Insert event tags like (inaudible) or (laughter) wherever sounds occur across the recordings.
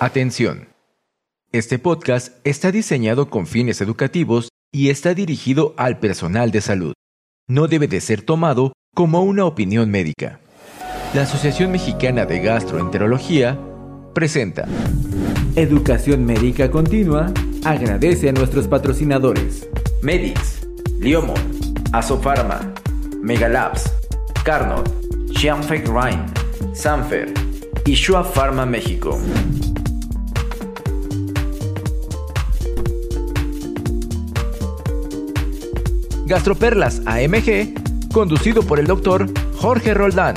Atención. Este podcast está diseñado con fines educativos y está dirigido al personal de salud. No debe de ser tomado como una opinión médica. La Asociación Mexicana de Gastroenterología presenta Educación Médica Continua agradece a nuestros patrocinadores Medix, Liomo, Asofarma, Megalabs, Carnot, Xianfeng Rhine, Sanfer y Shua Pharma México. Gastroperlas AMG, conducido por el doctor Jorge Roldán.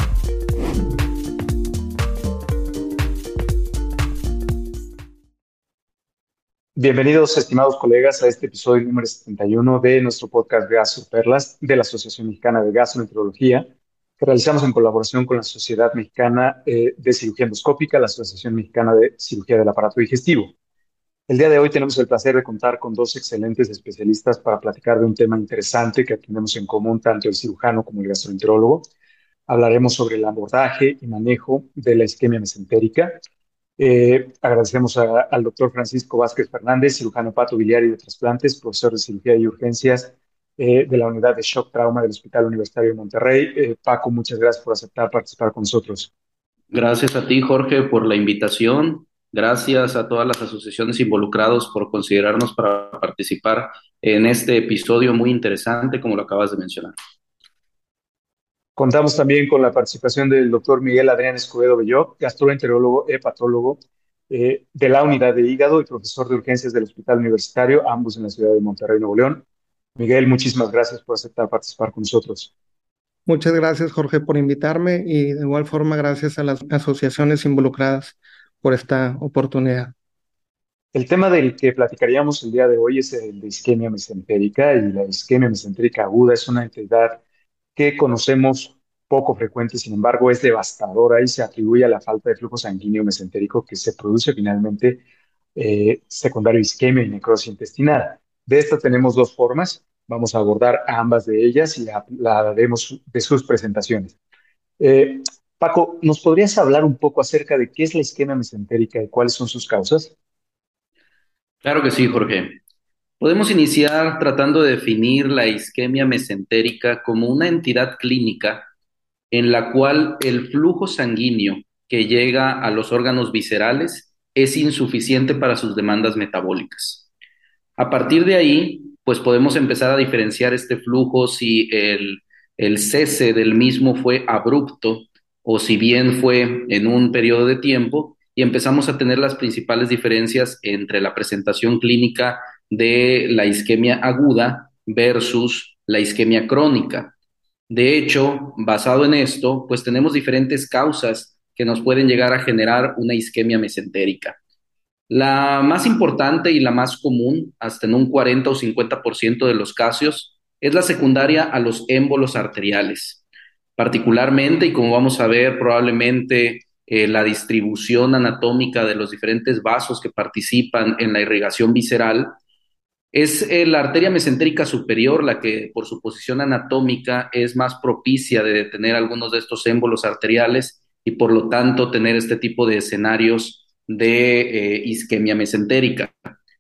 Bienvenidos, estimados colegas, a este episodio número 71 de nuestro podcast Gastroperlas de la Asociación Mexicana de Gastroenterología, que realizamos en colaboración con la Sociedad Mexicana eh, de Cirugía Endoscópica, la Asociación Mexicana de Cirugía del Aparato Digestivo. El día de hoy tenemos el placer de contar con dos excelentes especialistas para platicar de un tema interesante que tenemos en común tanto el cirujano como el gastroenterólogo. Hablaremos sobre el abordaje y manejo de la isquemia mesentérica. Eh, agradecemos a- al doctor Francisco Vázquez Fernández, cirujano pato biliar y de trasplantes, profesor de cirugía y urgencias eh, de la unidad de shock trauma del Hospital Universitario de Monterrey. Eh, Paco, muchas gracias por aceptar participar con nosotros. Gracias a ti, Jorge, por la invitación. Gracias a todas las asociaciones involucradas por considerarnos para participar en este episodio muy interesante, como lo acabas de mencionar. Contamos también con la participación del doctor Miguel Adrián Escobedo Belló, gastroenterólogo, hepatólogo eh, de la unidad de hígado y profesor de urgencias del Hospital Universitario, ambos en la ciudad de Monterrey, Nuevo León. Miguel, muchísimas gracias por aceptar participar con nosotros. Muchas gracias, Jorge, por invitarme y de igual forma gracias a las asociaciones involucradas por esta oportunidad. El tema del que platicaríamos el día de hoy es el de isquemia mesentérica y la isquemia mesentérica aguda es una entidad que conocemos poco frecuente, sin embargo es devastadora y se atribuye a la falta de flujo sanguíneo mesentérico que se produce finalmente eh, secundario isquemia y necrosis intestinal. De esta tenemos dos formas, vamos a abordar ambas de ellas y hablaremos de sus presentaciones. Eh, Paco, ¿nos podrías hablar un poco acerca de qué es la isquemia mesentérica y cuáles son sus causas? Claro que sí, Jorge. Podemos iniciar tratando de definir la isquemia mesentérica como una entidad clínica en la cual el flujo sanguíneo que llega a los órganos viscerales es insuficiente para sus demandas metabólicas. A partir de ahí, pues podemos empezar a diferenciar este flujo si el, el cese del mismo fue abrupto o si bien fue en un periodo de tiempo y empezamos a tener las principales diferencias entre la presentación clínica de la isquemia aguda versus la isquemia crónica. De hecho, basado en esto, pues tenemos diferentes causas que nos pueden llegar a generar una isquemia mesentérica. La más importante y la más común, hasta en un 40 o 50% de los casos, es la secundaria a los émbolos arteriales. Particularmente, y como vamos a ver, probablemente eh, la distribución anatómica de los diferentes vasos que participan en la irrigación visceral, es eh, la arteria mesentérica superior la que por su posición anatómica es más propicia de detener algunos de estos émbolos arteriales y por lo tanto tener este tipo de escenarios de eh, isquemia mesentérica.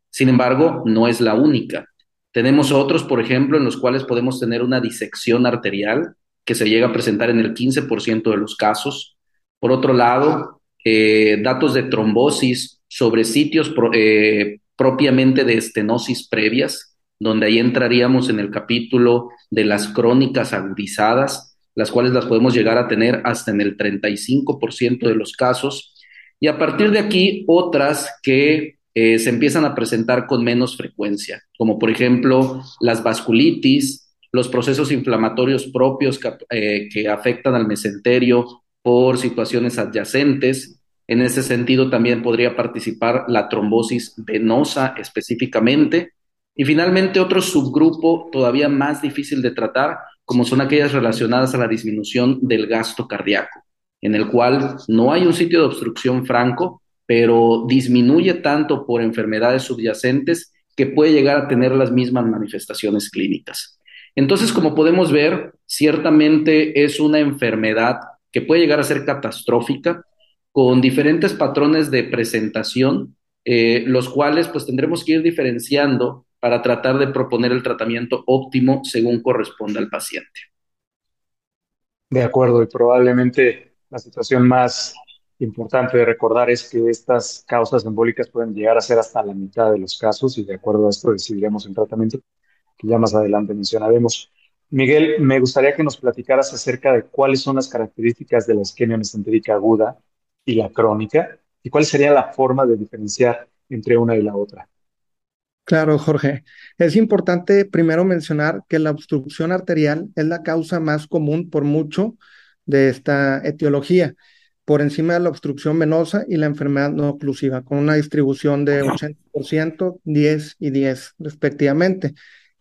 Sin embargo, no es la única. Tenemos otros, por ejemplo, en los cuales podemos tener una disección arterial que se llega a presentar en el 15% de los casos. Por otro lado, eh, datos de trombosis sobre sitios pro, eh, propiamente de estenosis previas, donde ahí entraríamos en el capítulo de las crónicas agudizadas, las cuales las podemos llegar a tener hasta en el 35% de los casos. Y a partir de aquí, otras que eh, se empiezan a presentar con menos frecuencia, como por ejemplo las vasculitis, los procesos inflamatorios propios que, eh, que afectan al mesenterio por situaciones adyacentes. En ese sentido también podría participar la trombosis venosa específicamente. Y finalmente otro subgrupo todavía más difícil de tratar, como son aquellas relacionadas a la disminución del gasto cardíaco, en el cual no hay un sitio de obstrucción franco, pero disminuye tanto por enfermedades subyacentes que puede llegar a tener las mismas manifestaciones clínicas. Entonces, como podemos ver, ciertamente es una enfermedad que puede llegar a ser catastrófica con diferentes patrones de presentación, eh, los cuales pues tendremos que ir diferenciando para tratar de proponer el tratamiento óptimo según corresponda al paciente. De acuerdo, y probablemente la situación más importante de recordar es que estas causas embólicas pueden llegar a ser hasta la mitad de los casos y de acuerdo a esto decidiremos el tratamiento que ya más adelante mencionaremos. Miguel, me gustaría que nos platicaras acerca de cuáles son las características de la isquemia mesentérica aguda y la crónica y cuál sería la forma de diferenciar entre una y la otra. Claro, Jorge. Es importante primero mencionar que la obstrucción arterial es la causa más común por mucho de esta etiología, por encima de la obstrucción venosa y la enfermedad no oclusiva, con una distribución de 80%, 10 y 10 respectivamente.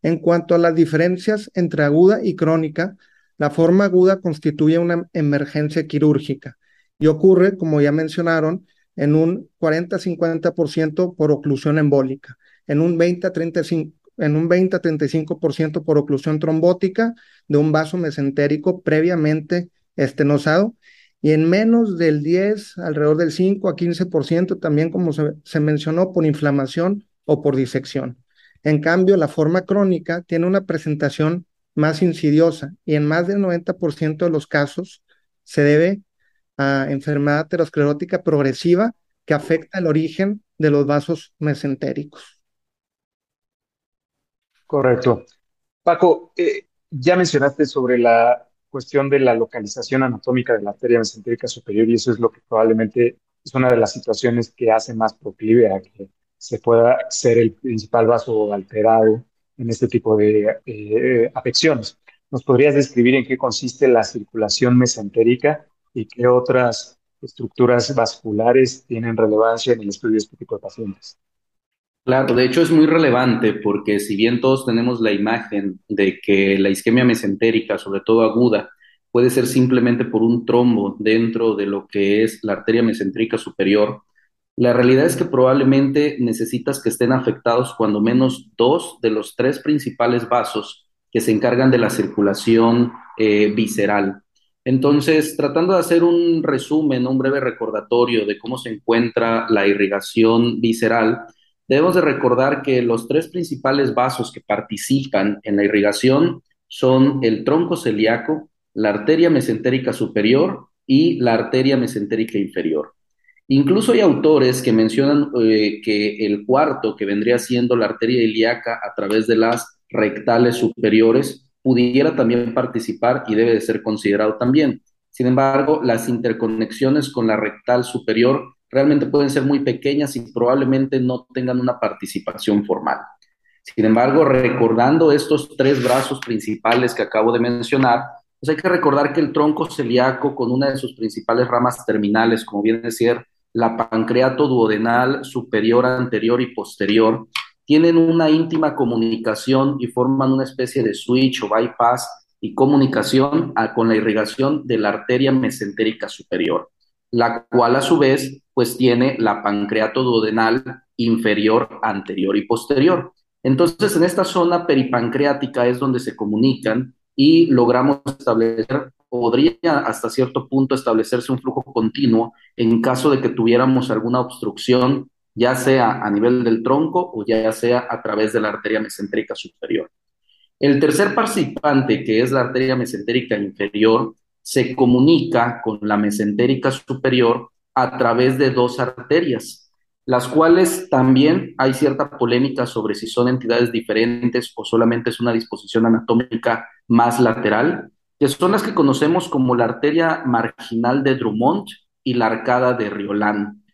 En cuanto a las diferencias entre aguda y crónica, la forma aguda constituye una emergencia quirúrgica y ocurre, como ya mencionaron, en un 40-50% por oclusión embólica, en un 20-35% en un 20-35% por oclusión trombótica de un vaso mesentérico previamente estenosado y en menos del 10, alrededor del 5 a 15% también como se mencionó por inflamación o por disección. En cambio, la forma crónica tiene una presentación más insidiosa y en más del 90% de los casos se debe a enfermedad aterosclerótica progresiva que afecta el origen de los vasos mesentéricos. Correcto. Paco, eh, ya mencionaste sobre la cuestión de la localización anatómica de la arteria mesentérica superior y eso es lo que probablemente es una de las situaciones que hace más proclive a que se pueda ser el principal vaso alterado en este tipo de eh, afecciones. ¿Nos podrías describir en qué consiste la circulación mesentérica y qué otras estructuras vasculares tienen relevancia en el estudio de este de pacientes? Claro, de hecho es muy relevante porque si bien todos tenemos la imagen de que la isquemia mesentérica, sobre todo aguda, puede ser simplemente por un trombo dentro de lo que es la arteria mesentérica superior, la realidad es que probablemente necesitas que estén afectados cuando menos dos de los tres principales vasos que se encargan de la circulación eh, visceral. Entonces, tratando de hacer un resumen, un breve recordatorio de cómo se encuentra la irrigación visceral, debemos de recordar que los tres principales vasos que participan en la irrigación son el tronco celíaco, la arteria mesentérica superior y la arteria mesentérica inferior. Incluso hay autores que mencionan eh, que el cuarto, que vendría siendo la arteria ilíaca a través de las rectales superiores, pudiera también participar y debe de ser considerado también. Sin embargo, las interconexiones con la rectal superior realmente pueden ser muy pequeñas y probablemente no tengan una participación formal. Sin embargo, recordando estos tres brazos principales que acabo de mencionar, pues hay que recordar que el tronco celíaco con una de sus principales ramas terminales, como viene a ser la pancreato duodenal superior, anterior y posterior, tienen una íntima comunicación y forman una especie de switch o bypass y comunicación con la irrigación de la arteria mesentérica superior, la cual a su vez pues tiene la pancreato duodenal inferior, anterior y posterior. Entonces, en esta zona peripancreática es donde se comunican y logramos establecer podría hasta cierto punto establecerse un flujo continuo en caso de que tuviéramos alguna obstrucción, ya sea a nivel del tronco o ya sea a través de la arteria mesentérica superior. El tercer participante, que es la arteria mesentérica inferior, se comunica con la mesentérica superior a través de dos arterias, las cuales también hay cierta polémica sobre si son entidades diferentes o solamente es una disposición anatómica más lateral que son las que conocemos como la arteria marginal de Drummond y la arcada de Riolan.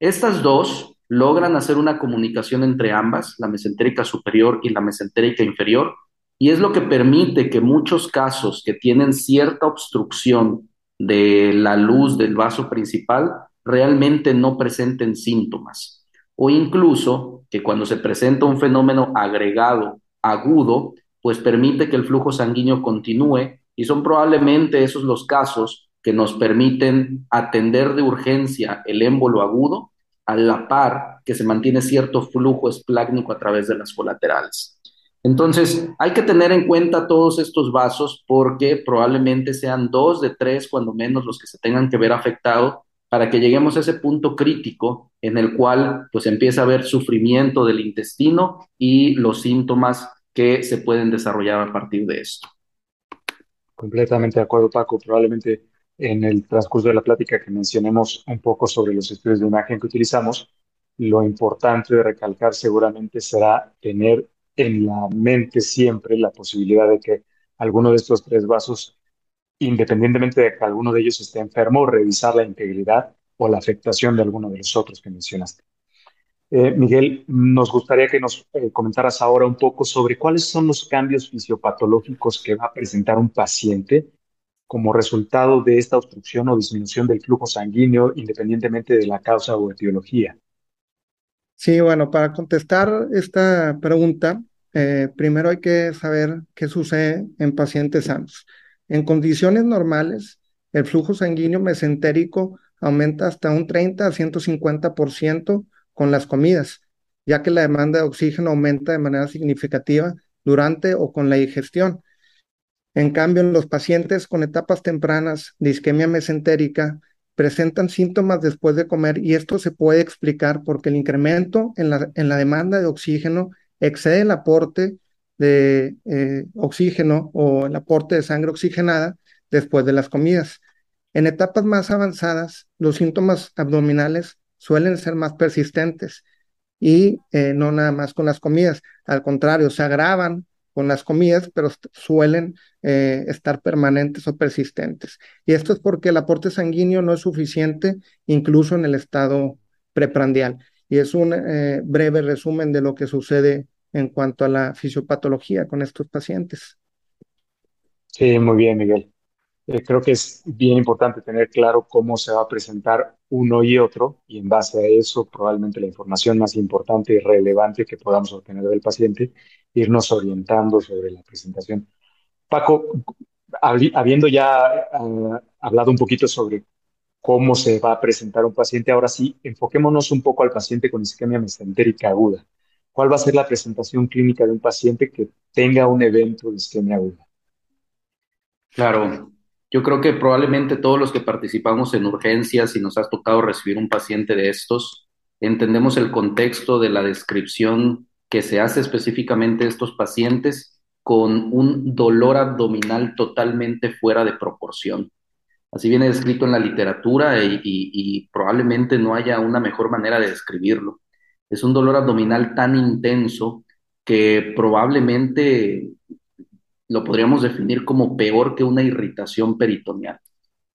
Estas dos logran hacer una comunicación entre ambas, la mesentérica superior y la mesentérica inferior, y es lo que permite que muchos casos que tienen cierta obstrucción de la luz del vaso principal realmente no presenten síntomas. O incluso que cuando se presenta un fenómeno agregado agudo, pues permite que el flujo sanguíneo continúe y son probablemente esos los casos que nos permiten atender de urgencia el émbolo agudo a la par que se mantiene cierto flujo esplácnico a través de las colaterales. Entonces, hay que tener en cuenta todos estos vasos porque probablemente sean dos de tres, cuando menos, los que se tengan que ver afectados para que lleguemos a ese punto crítico en el cual pues empieza a haber sufrimiento del intestino y los síntomas que se pueden desarrollar a partir de esto. Completamente de acuerdo, Paco. Probablemente en el transcurso de la plática que mencionemos un poco sobre los estudios de imagen que utilizamos, lo importante de recalcar seguramente será tener en la mente siempre la posibilidad de que alguno de estos tres vasos independientemente de que alguno de ellos esté enfermo, revisar la integridad o la afectación de alguno de los otros que mencionaste. Eh, Miguel, nos gustaría que nos eh, comentaras ahora un poco sobre cuáles son los cambios fisiopatológicos que va a presentar un paciente como resultado de esta obstrucción o disminución del flujo sanguíneo, independientemente de la causa o etiología. Sí, bueno, para contestar esta pregunta, eh, primero hay que saber qué sucede en pacientes sanos. En condiciones normales, el flujo sanguíneo mesentérico aumenta hasta un 30 a 150% con las comidas, ya que la demanda de oxígeno aumenta de manera significativa durante o con la digestión. En cambio, en los pacientes con etapas tempranas de isquemia mesentérica presentan síntomas después de comer y esto se puede explicar porque el incremento en la, demanda de oxígeno excede el aporte de eh, oxígeno o el aporte de sangre oxigenada después de las comidas. En etapas más avanzadas, los síntomas abdominales suelen ser más persistentes y eh, no nada más con las comidas. Al contrario, se agravan con las comidas, pero suelen eh, estar permanentes o persistentes. Y esto es porque el aporte sanguíneo no es suficiente incluso en el estado preprandial. Y es un breve resumen de lo que sucede en cuanto a la fisiopatología con estos pacientes. Sí, muy bien, Miguel. Eh, creo que es bien importante tener claro cómo se va a presentar uno y otro y en base a eso probablemente la información más importante y relevante que podamos obtener del paciente, irnos orientando sobre la presentación. Paco, habiendo ya uh, hablado un poquito sobre cómo se va a presentar un paciente, ahora sí, enfoquémonos un poco al paciente con isquemia mesentérica aguda cuál va a ser la presentación clínica de un paciente que tenga un evento de isquemia aguda. Claro, yo creo que probablemente todos los que participamos en urgencias y nos ha tocado recibir un paciente de estos, entendemos el contexto de la descripción que se hace específicamente de estos pacientes con un dolor abdominal totalmente fuera de proporción. Así viene descrito en la literatura y, y probablemente no haya una mejor manera de describirlo. Es un dolor abdominal tan intenso que probablemente lo podríamos definir como peor que una irritación peritoneal.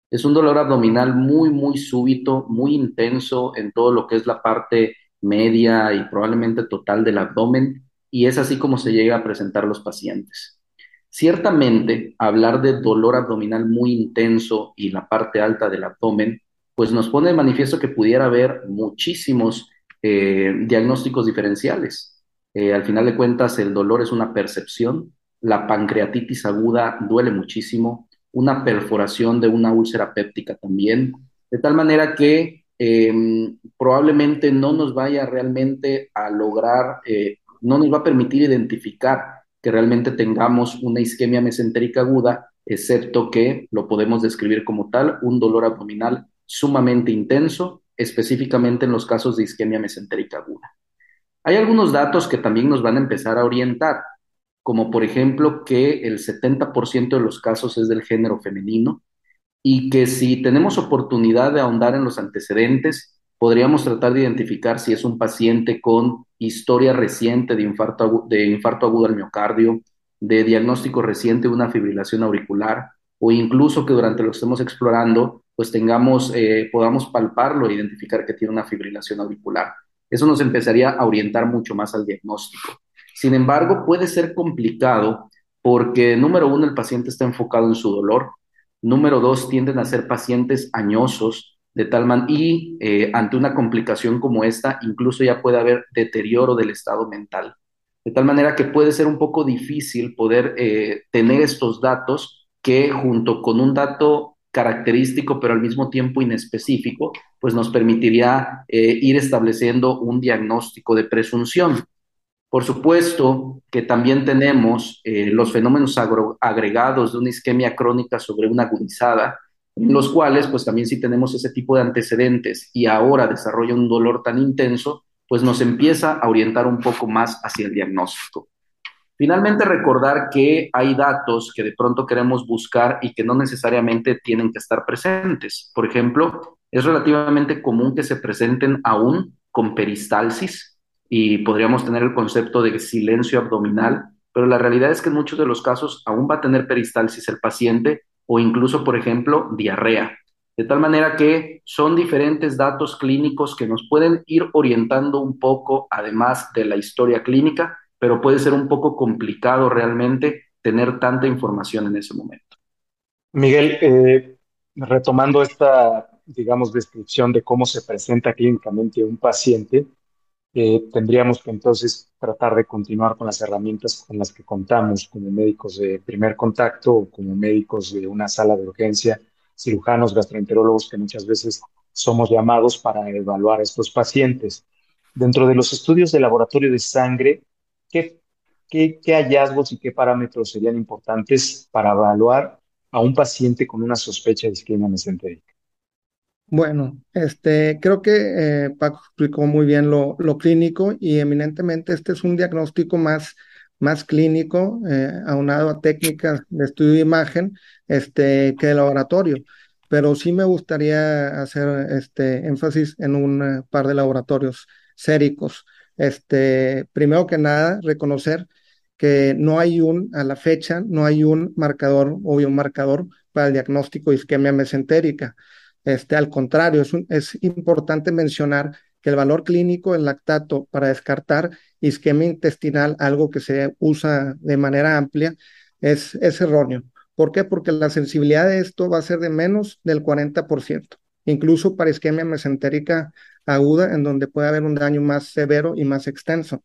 Es un dolor abdominal muy, muy súbito, muy intenso en todo lo que es la parte media y probablemente total del abdomen, y es así como se llega a presentar los pacientes. Ciertamente, hablar de dolor abdominal muy intenso y la parte alta del abdomen, pues nos pone de manifiesto que pudiera haber muchísimos eh, diagnósticos diferenciales. Eh, al final de cuentas, el dolor es una percepción, la pancreatitis aguda duele muchísimo, una perforación de una úlcera péptica también, de tal manera que em, probablemente no nos vaya realmente a lograr, eh, no nos va a permitir identificar que realmente tengamos una isquemia mesentérica aguda, excepto que lo podemos describir como tal, un dolor abdominal sumamente intenso específicamente en los casos de isquemia mesentérica aguda. Hay algunos datos que también nos van a empezar a orientar, como por ejemplo que el 70% de los casos es del género femenino y que si tenemos oportunidad de ahondar en los antecedentes, podríamos tratar de identificar si es un paciente con historia reciente de infarto, de infarto agudo al miocardio, de diagnóstico reciente de una fibrilación auricular, o incluso que durante lo que estemos explorando pues tengamos, eh, podamos palparlo e identificar que tiene una fibrilación auricular. Eso nos empezaría a orientar mucho más al diagnóstico. Sin embargo, puede ser complicado porque, número uno, el paciente está enfocado en su dolor. Número dos, tienden a ser pacientes añosos de tal manera y eh, ante una complicación como esta, incluso ya puede haber deterioro del estado mental. De tal manera que puede ser un poco difícil poder eh, tener estos datos que junto con un dato característico, pero al mismo tiempo inespecífico, pues nos permitiría eh, ir estableciendo un diagnóstico de presunción. Por supuesto que también tenemos eh, los fenómenos agregados de una isquemia crónica sobre una agudizada, en los cuales pues también si tenemos ese tipo de antecedentes y ahora desarrolla un dolor tan intenso, pues nos empieza a orientar un poco más hacia el diagnóstico. Finalmente, recordar que hay datos que de pronto queremos buscar y que no necesariamente tienen que estar presentes. Por ejemplo, es relativamente común que se presenten aún con peristalsis y podríamos tener el concepto de silencio abdominal, pero la realidad es que en muchos de los casos aún va a tener peristalsis el paciente o incluso, por ejemplo, diarrea. De tal manera que son diferentes datos clínicos que nos pueden ir orientando un poco, además de la historia clínica, pero puede ser un poco complicado realmente tener tanta información en ese momento. Miguel, eh, retomando esta, digamos, descripción de cómo se presenta clínicamente un paciente, eh, tendríamos que entonces tratar de continuar con las herramientas con las que contamos como médicos de primer contacto o como médicos de una sala de urgencia, cirujanos, gastroenterólogos que muchas veces somos llamados para evaluar a estos pacientes. Dentro de los estudios de laboratorio de sangre, ¿qué, hallazgos y qué parámetros serían importantes para evaluar a un paciente con una sospecha de isquemia mesentérica? Bueno, este, creo que eh, Paco explicó muy bien lo, lo, clínico y eminentemente este es un diagnóstico más, más clínico, eh, aunado a técnicas de estudio de imagen este, que de laboratorio. Pero sí me gustaría hacer este énfasis en un eh, par de laboratorios séricos. Este, primero que nada, reconocer que no hay un, a la fecha, no hay un marcador o un marcador para el diagnóstico de isquemia mesentérica. Este, al contrario, es, importante mencionar que el valor clínico del lactato para descartar isquemia intestinal, algo que se usa de manera amplia, es, es erróneo. ¿Por qué? Porque la sensibilidad de esto va a ser de menos del 40%, incluso para isquemia mesentérica aguda, en donde puede haber un daño más severo y más extenso.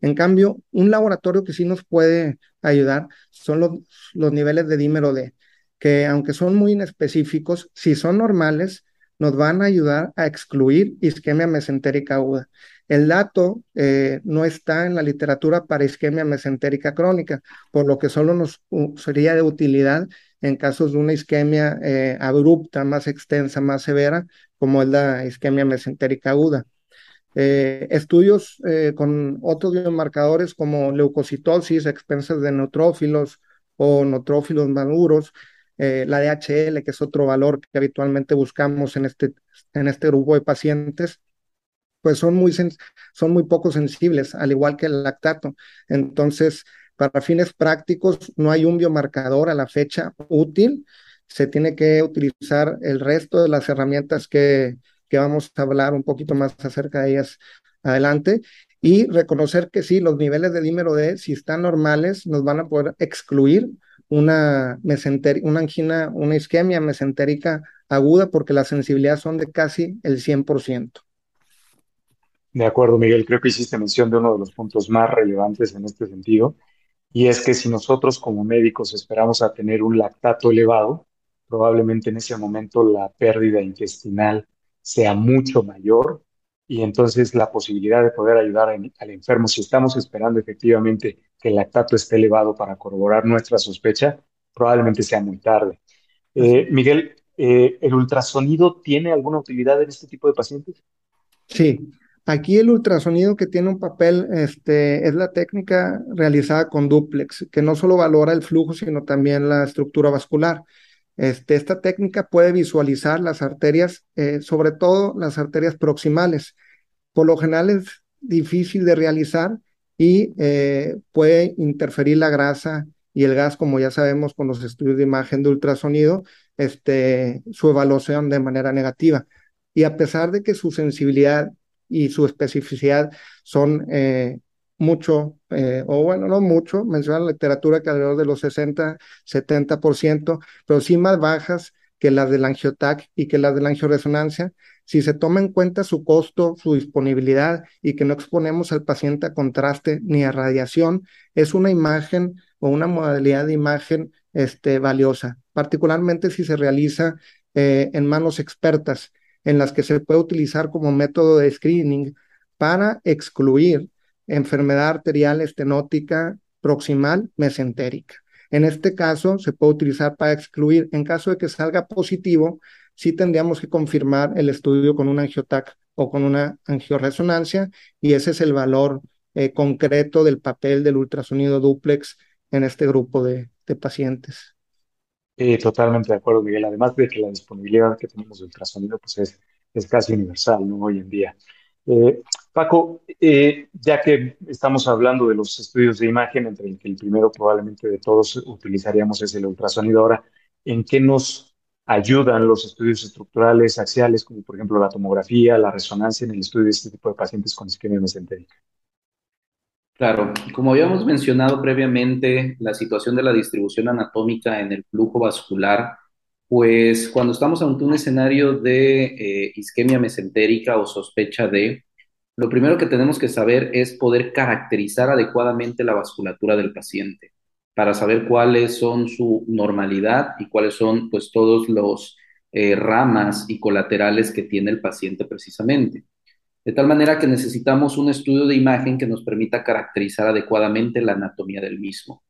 En cambio, un laboratorio que sí nos puede ayudar son los, los niveles de dímero D, que aunque son muy inespecíficos, si son normales, nos van a ayudar a excluir isquemia mesentérica aguda. El dato eh, no está en la literatura para isquemia mesentérica crónica, por lo que solo nos sería de utilidad en casos de una isquemia eh, abrupta, más extensa, más severa, como es la isquemia mesentérica aguda. Eh, estudios con otros biomarcadores como leucocitosis, expensas de neutrófilos o neutrófilos maduros, eh, la DHL, que es otro valor que habitualmente buscamos en este, en este grupo de pacientes, pues son muy, son muy poco sensibles, al igual que el lactato. Entonces, para fines prácticos, no hay un biomarcador a la fecha útil. Se tiene que utilizar el resto de las herramientas que, que vamos a hablar un poquito más acerca de ellas adelante y reconocer que sí, los niveles de dímero D, si están normales, nos van a poder excluir una, una angina, una isquemia mesentérica aguda porque la sensibilidad son de casi el 100%. De acuerdo, Miguel. Creo que hiciste mención de uno de los puntos más relevantes en este sentido, y es que si nosotros como médicos esperamos a tener un lactato elevado, probablemente en ese momento la pérdida intestinal sea mucho mayor y entonces la posibilidad de poder ayudar al enfermo, si estamos esperando efectivamente que el lactato esté elevado para corroborar nuestra sospecha, probablemente sea muy tarde. Eh, Miguel, eh, ¿el ultrasonido tiene alguna utilidad en este tipo de pacientes? Sí, aquí el ultrasonido que tiene un papel este, es la técnica realizada con duplex, que no solo valora el flujo, sino también la estructura vascular. Este, esta técnica puede visualizar las arterias, eh, sobre todo las arterias proximales. Por lo general es difícil de realizar y eh, puede interferir la grasa y el gas, como ya sabemos con los estudios de imagen de ultrasonido, este, su evaluación de manera negativa. Y a pesar de que su sensibilidad y su especificidad son eh, mucho, eh, o bueno, no mucho, menciona la literatura que alrededor de los 60, 70%, pero sí más bajas que las del angiotac y que las de la angioresonancia, si se toma en cuenta su costo, su disponibilidad y que no exponemos al paciente a contraste ni a radiación, es una imagen o una modalidad de imagen este, valiosa, particularmente si se realiza eh, en manos expertas, en las que se puede utilizar como método de screening para excluir enfermedad arterial estenótica proximal mesentérica. En este caso, se puede utilizar para excluir. En caso de que salga positivo, sí tendríamos que confirmar el estudio con un angiotac o con una angioresonancia, y ese es el valor eh, concreto del papel del ultrasonido duplex en este grupo de, pacientes. totalmente de acuerdo, Miguel. Además de que la disponibilidad que tenemos de ultrasonido pues es, es casi universal ¿no? hoy en día. Eh, Paco, eh, ya que estamos hablando de los estudios de imagen, entre el que el primero probablemente de todos utilizaríamos es el ultrasonido, ahora, ¿en qué nos ayudan los estudios estructurales axiales, como por ejemplo la tomografía, la resonancia en el estudio de este tipo de pacientes con isquemia mesentérica? Claro, como habíamos mencionado previamente, la situación de la distribución anatómica en el flujo vascular pues cuando estamos ante un escenario de eh, isquemia mesentérica o sospecha de, lo primero que tenemos que saber es poder caracterizar adecuadamente la vasculatura del paciente para saber cuáles son su normalidad y cuáles son pues todos los eh, ramas y colaterales que tiene el paciente precisamente. De tal manera que necesitamos un estudio de imagen que nos permita caracterizar adecuadamente la anatomía del mismo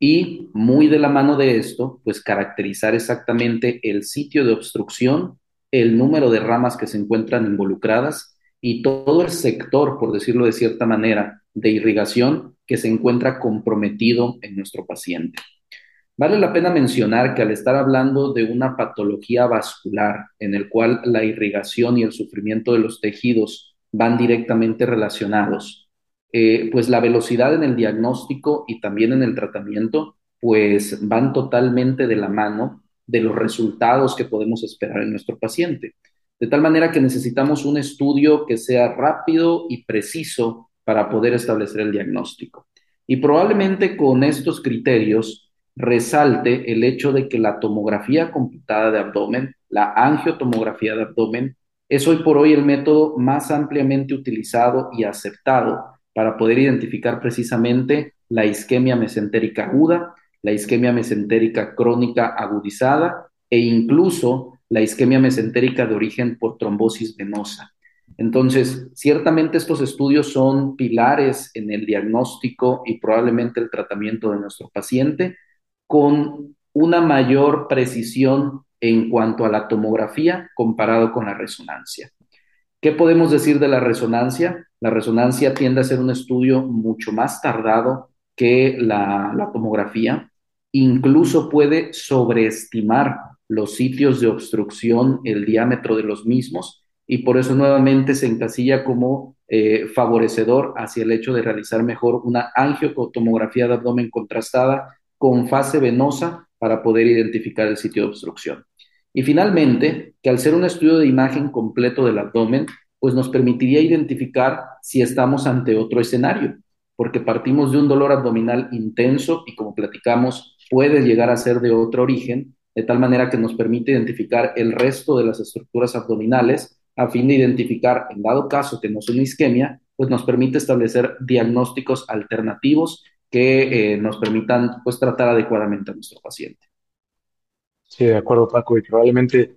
y muy de la mano de esto, pues caracterizar exactamente el sitio de obstrucción, el número de ramas que se encuentran involucradas y todo el sector, por decirlo de cierta manera, de irrigación que se encuentra comprometido en nuestro paciente. Vale la pena mencionar que al estar hablando de una patología vascular en el cual la irrigación y el sufrimiento de los tejidos van directamente relacionados, eh, pues la velocidad en el diagnóstico y también en el tratamiento, pues van totalmente de la mano de los resultados que podemos esperar en nuestro paciente. De tal manera que necesitamos un estudio que sea rápido y preciso para poder establecer el diagnóstico. Y probablemente con estos criterios resalte el hecho de que la tomografía computada de abdomen, la angiotomografía de abdomen, es hoy por hoy el método más ampliamente utilizado y aceptado para poder identificar precisamente la isquemia mesentérica aguda, la isquemia mesentérica crónica agudizada e incluso la isquemia mesentérica de origen por trombosis venosa. Entonces, ciertamente estos estudios son pilares en el diagnóstico y probablemente el tratamiento de nuestro paciente con una mayor precisión en cuanto a la tomografía comparado con la resonancia. ¿Qué podemos decir de la resonancia? La resonancia tiende a ser un estudio mucho más tardado que la, tomografía. Incluso puede sobreestimar los sitios de obstrucción, el diámetro de los mismos, y por eso nuevamente se encasilla como eh, favorecedor hacia el hecho de realizar mejor una angiotomografía de abdomen contrastada con fase venosa para poder identificar el sitio de obstrucción. Y finalmente, que al ser un estudio de imagen completo del abdomen, pues nos permitiría identificar si estamos ante otro escenario, porque partimos de un dolor abdominal intenso y como platicamos, puede llegar a ser de otro origen, de tal manera que nos permite identificar el resto de las estructuras abdominales a fin de identificar, en dado caso que no sea una isquemia, pues nos permite establecer diagnósticos alternativos que eh, nos permitan pues tratar adecuadamente a nuestro paciente. Sí, de acuerdo, Paco, y probablemente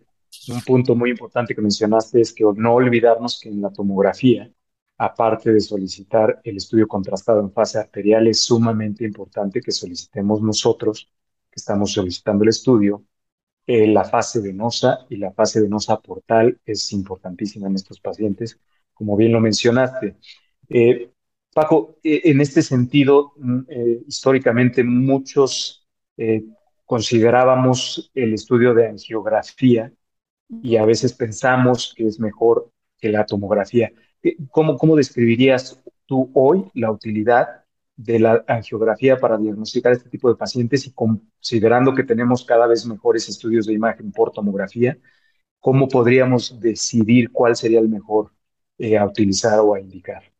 un punto muy importante que mencionaste es que no olvidarnos que en la tomografía, aparte de solicitar el estudio contrastado en fase arterial, es sumamente importante que solicitemos nosotros, que estamos solicitando el estudio, eh, la fase venosa y la fase venosa portal es importantísima en estos pacientes, como bien lo mencionaste. Eh, Paco, eh, en este sentido, mm, históricamente muchos considerábamos el estudio de angiografía y a veces pensamos que es mejor que la tomografía. ¿Cómo, cómo describirías tú hoy la utilidad de la angiografía para diagnosticar este tipo de pacientes y considerando que tenemos cada vez mejores estudios de imagen por tomografía, cómo podríamos decidir cuál sería el mejor eh, a utilizar o a indicar?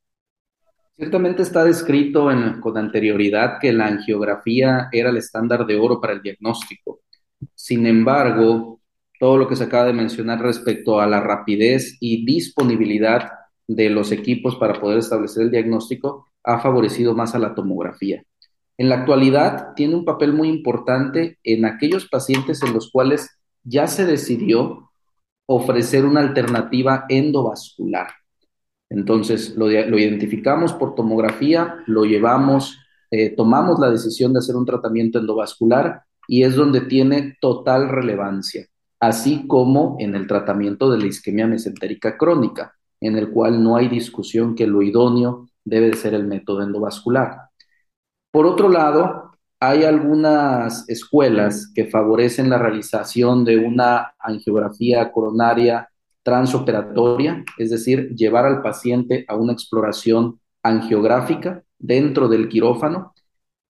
Ciertamente está descrito con anterioridad que la angiografía era el estándar de oro para el diagnóstico. Sin embargo, todo lo que se acaba de mencionar respecto a la rapidez y disponibilidad de los equipos para poder establecer el diagnóstico ha favorecido más a la tomografía. En la actualidad tiene un papel muy importante en aquellos pacientes en los cuales ya se decidió ofrecer una alternativa endovascular. Entonces lo, identificamos por tomografía, lo llevamos eh, tomamos la decisión de hacer un tratamiento endovascular y es donde tiene total relevancia, así como en el tratamiento de la isquemia mesentérica crónica, en el cual no hay discusión que lo idóneo debe de ser el método endovascular. Por otro lado, hay algunas escuelas que favorecen la realización de una angiografía coronaria transoperatoria, es decir, llevar al paciente a una exploración angiográfica dentro del quirófano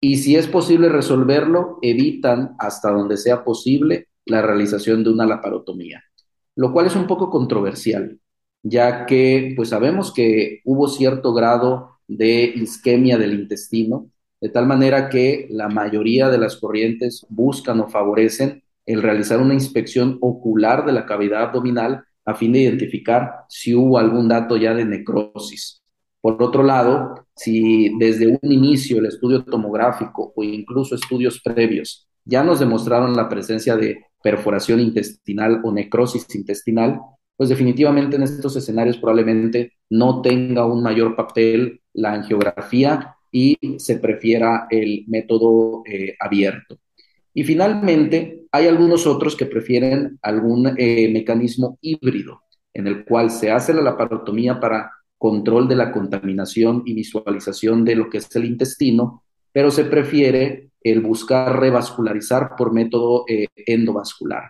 y si es posible resolverlo, evitan hasta donde sea posible la realización de una laparotomía, lo cual es un poco controversial, ya que pues sabemos que hubo cierto grado de isquemia del intestino, de tal manera que la mayoría de las corrientes buscan o favorecen el realizar una inspección ocular de la cavidad abdominal a fin de identificar si hubo algún dato ya de necrosis. Por otro lado, si desde un inicio el estudio tomográfico o incluso estudios previos ya nos demostraron la presencia de perforación intestinal o necrosis intestinal, pues definitivamente en estos escenarios probablemente no tenga un mayor papel la angiografía y se prefiera el método eh, abierto. Y finalmente, hay algunos otros que prefieren algún eh, mecanismo híbrido, en el cual se hace la laparotomía para control de la contaminación y visualización de lo que es el intestino, pero se prefiere el buscar revascularizar por método eh, endovascular.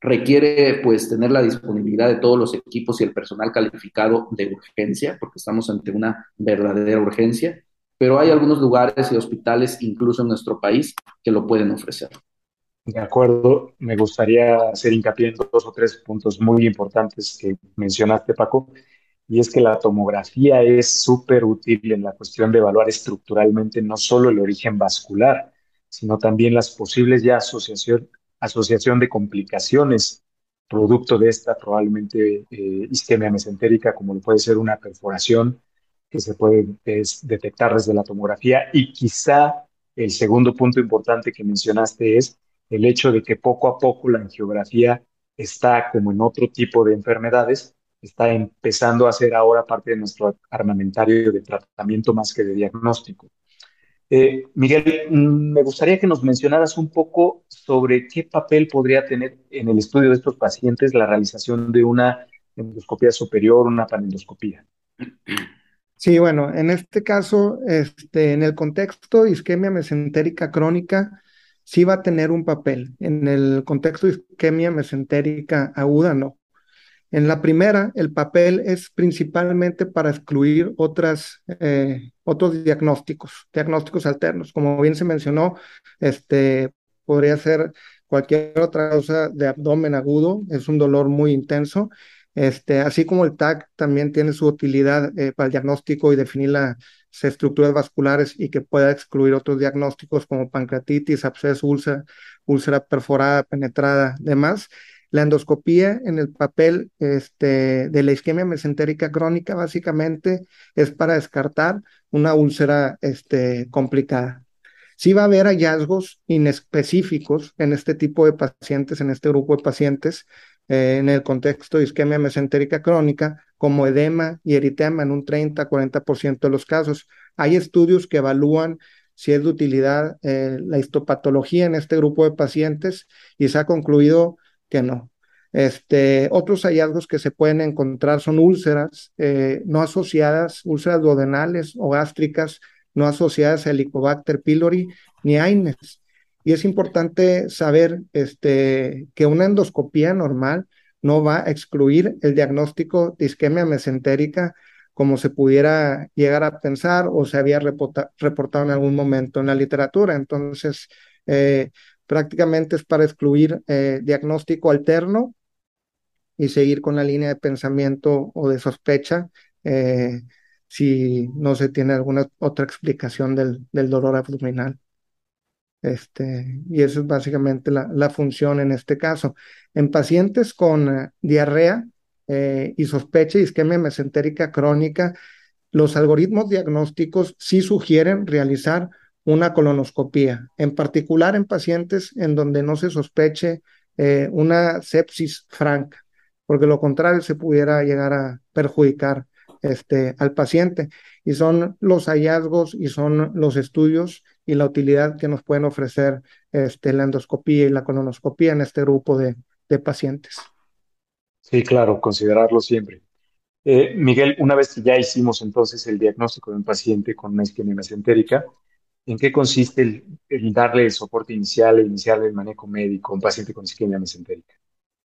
Requiere pues tener la disponibilidad de todos los equipos y el personal calificado de urgencia, porque estamos ante una verdadera urgencia, pero hay algunos lugares y hospitales, incluso en nuestro país, que lo pueden ofrecer. De acuerdo, me gustaría hacer hincapié en dos o tres puntos muy importantes que mencionaste, Paco, y es que la tomografía es súper útil en la cuestión de evaluar estructuralmente no solo el origen vascular, sino también las posibles ya asociación, asociación de complicaciones producto de esta probablemente eh, isquemia mesentérica, como lo puede ser una perforación que se puede detectar desde la tomografía. Y quizá el segundo punto importante que mencionaste es el hecho de que poco a poco la angiografía está, como en otro tipo de enfermedades, está empezando a ser ahora parte de nuestro armamentario de tratamiento más que de diagnóstico. Eh, Miguel, mm, me gustaría que nos mencionaras un poco sobre qué papel podría tener en el estudio de estos pacientes la realización de una endoscopía superior, una panendoscopía. (clears throat) Sí, bueno, en este caso, este, en el contexto de isquemia mesentérica crónica, sí va a tener un papel. En el contexto de isquemia mesentérica aguda, no. En la primera, el papel es principalmente para excluir otras, eh, otros diagnósticos, diagnósticos alternos. Como bien se mencionó, este, podría ser cualquier otra causa de abdomen agudo, es un dolor muy intenso este, así como el TAC también tiene su utilidad eh, para el diagnóstico y definir las estructuras vasculares y que pueda excluir otros diagnósticos como pancreatitis, absceso, úlcera, úlcera perforada, penetrada, demás. La endoscopía en el papel este, de la isquemia mesentérica crónica básicamente es para descartar una úlcera este, complicada. Sí va a haber hallazgos inespecíficos en este tipo de pacientes, en este grupo de pacientes, eh, en el contexto de isquemia mesentérica crónica, como edema y eritema en un 30-40% de los casos. Hay estudios que evalúan si es de utilidad eh, la histopatología en este grupo de pacientes y se ha concluido que no. Este, otros hallazgos que se pueden encontrar son úlceras eh, no asociadas, úlceras duodenales o gástricas no asociadas a Helicobacter pylori ni AINES. Y es importante saber este, que una endoscopía normal no va a excluir el diagnóstico de isquemia mesentérica como se pudiera llegar a pensar o se había reportado en algún momento en la literatura. Entonces, eh, prácticamente es para excluir eh, diagnóstico alterno y seguir con la línea de pensamiento o de sospecha eh, si no se tiene alguna otra explicación del, del dolor abdominal. Este, y eso es básicamente la, función en este caso. En pacientes con eh, diarrea eh, y sospecha de isquemia mesentérica crónica, los algoritmos diagnósticos sí sugieren realizar una colonoscopía, en particular en pacientes en donde no se sospeche eh, una sepsis franca, porque lo contrario se pudiera llegar a perjudicar este, al paciente. Y son los hallazgos y son los estudios y la utilidad que nos pueden ofrecer este, la endoscopía y la colonoscopía en este grupo de, pacientes. Sí, claro, considerarlo siempre. Eh, Miguel, una vez que ya hicimos entonces el diagnóstico de un paciente con una isquemia mesentérica, ¿en qué consiste el, darle el soporte inicial, el iniciar el manejo médico a un paciente con isquemia mesentérica?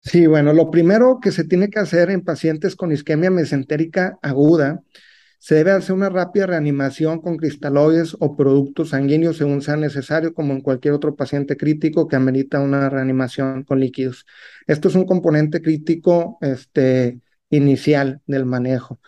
Sí, bueno, lo primero que se tiene que hacer en pacientes con isquemia mesentérica aguda, se debe hacer una rápida reanimación con cristaloides o productos sanguíneos según sea necesario, como en cualquier otro paciente crítico que amerita una reanimación con líquidos. Esto es un componente crítico este, inicial del manejo.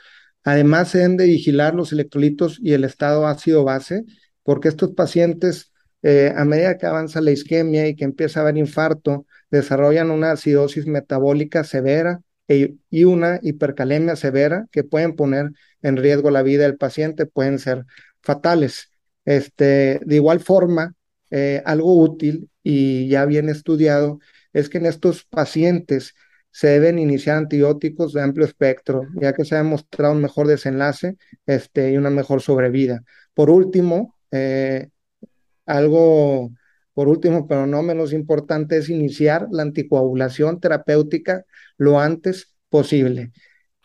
Además, se deben de vigilar los electrolitos y el estado ácido-base, porque estos pacientes, eh, a medida que avanza la isquemia y que empieza a haber infarto, desarrollan una acidosis metabólica severa e, y una hipercalemia severa que pueden poner en riesgo la vida del paciente, pueden ser fatales. Este, de igual forma, eh, algo útil y ya bien estudiado es que en estos pacientes se deben iniciar antibióticos de amplio espectro, ya que se ha demostrado un mejor desenlace este, y una mejor sobrevida. Por último, eh, algo por último, pero no menos importante, es iniciar la anticoagulación terapéutica lo antes posible.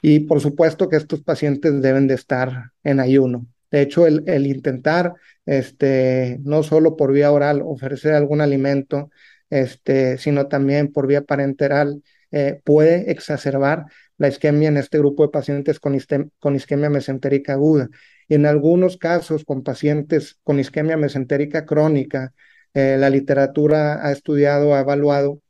Y por supuesto que estos pacientes deben de estar en ayuno. De hecho, el, intentar, este, no solo por vía oral, ofrecer algún alimento, este, sino también por vía parenteral, eh, puede exacerbar la isquemia en este grupo de pacientes con, con isquemia mesentérica aguda. En algunos casos, con pacientes con isquemia mesentérica crónica, eh, la literatura ha estudiado, ha evaluado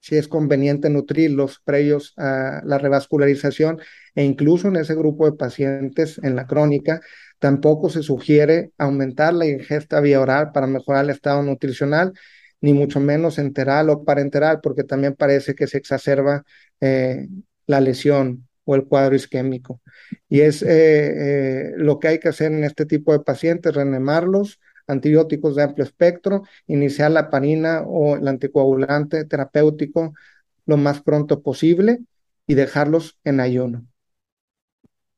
si es conveniente nutrirlos previos a la revascularización e incluso en ese grupo de pacientes en la crónica tampoco se sugiere aumentar la ingesta vía oral para mejorar el estado nutricional, ni mucho menos enteral o parenteral, porque también parece que se exacerba eh, la lesión o el cuadro isquémico. Y es eh, lo que hay que hacer en este tipo de pacientes, reanimarlos, antibióticos de amplio espectro, iniciar la parina o el anticoagulante terapéutico lo más pronto posible y dejarlos en ayuno.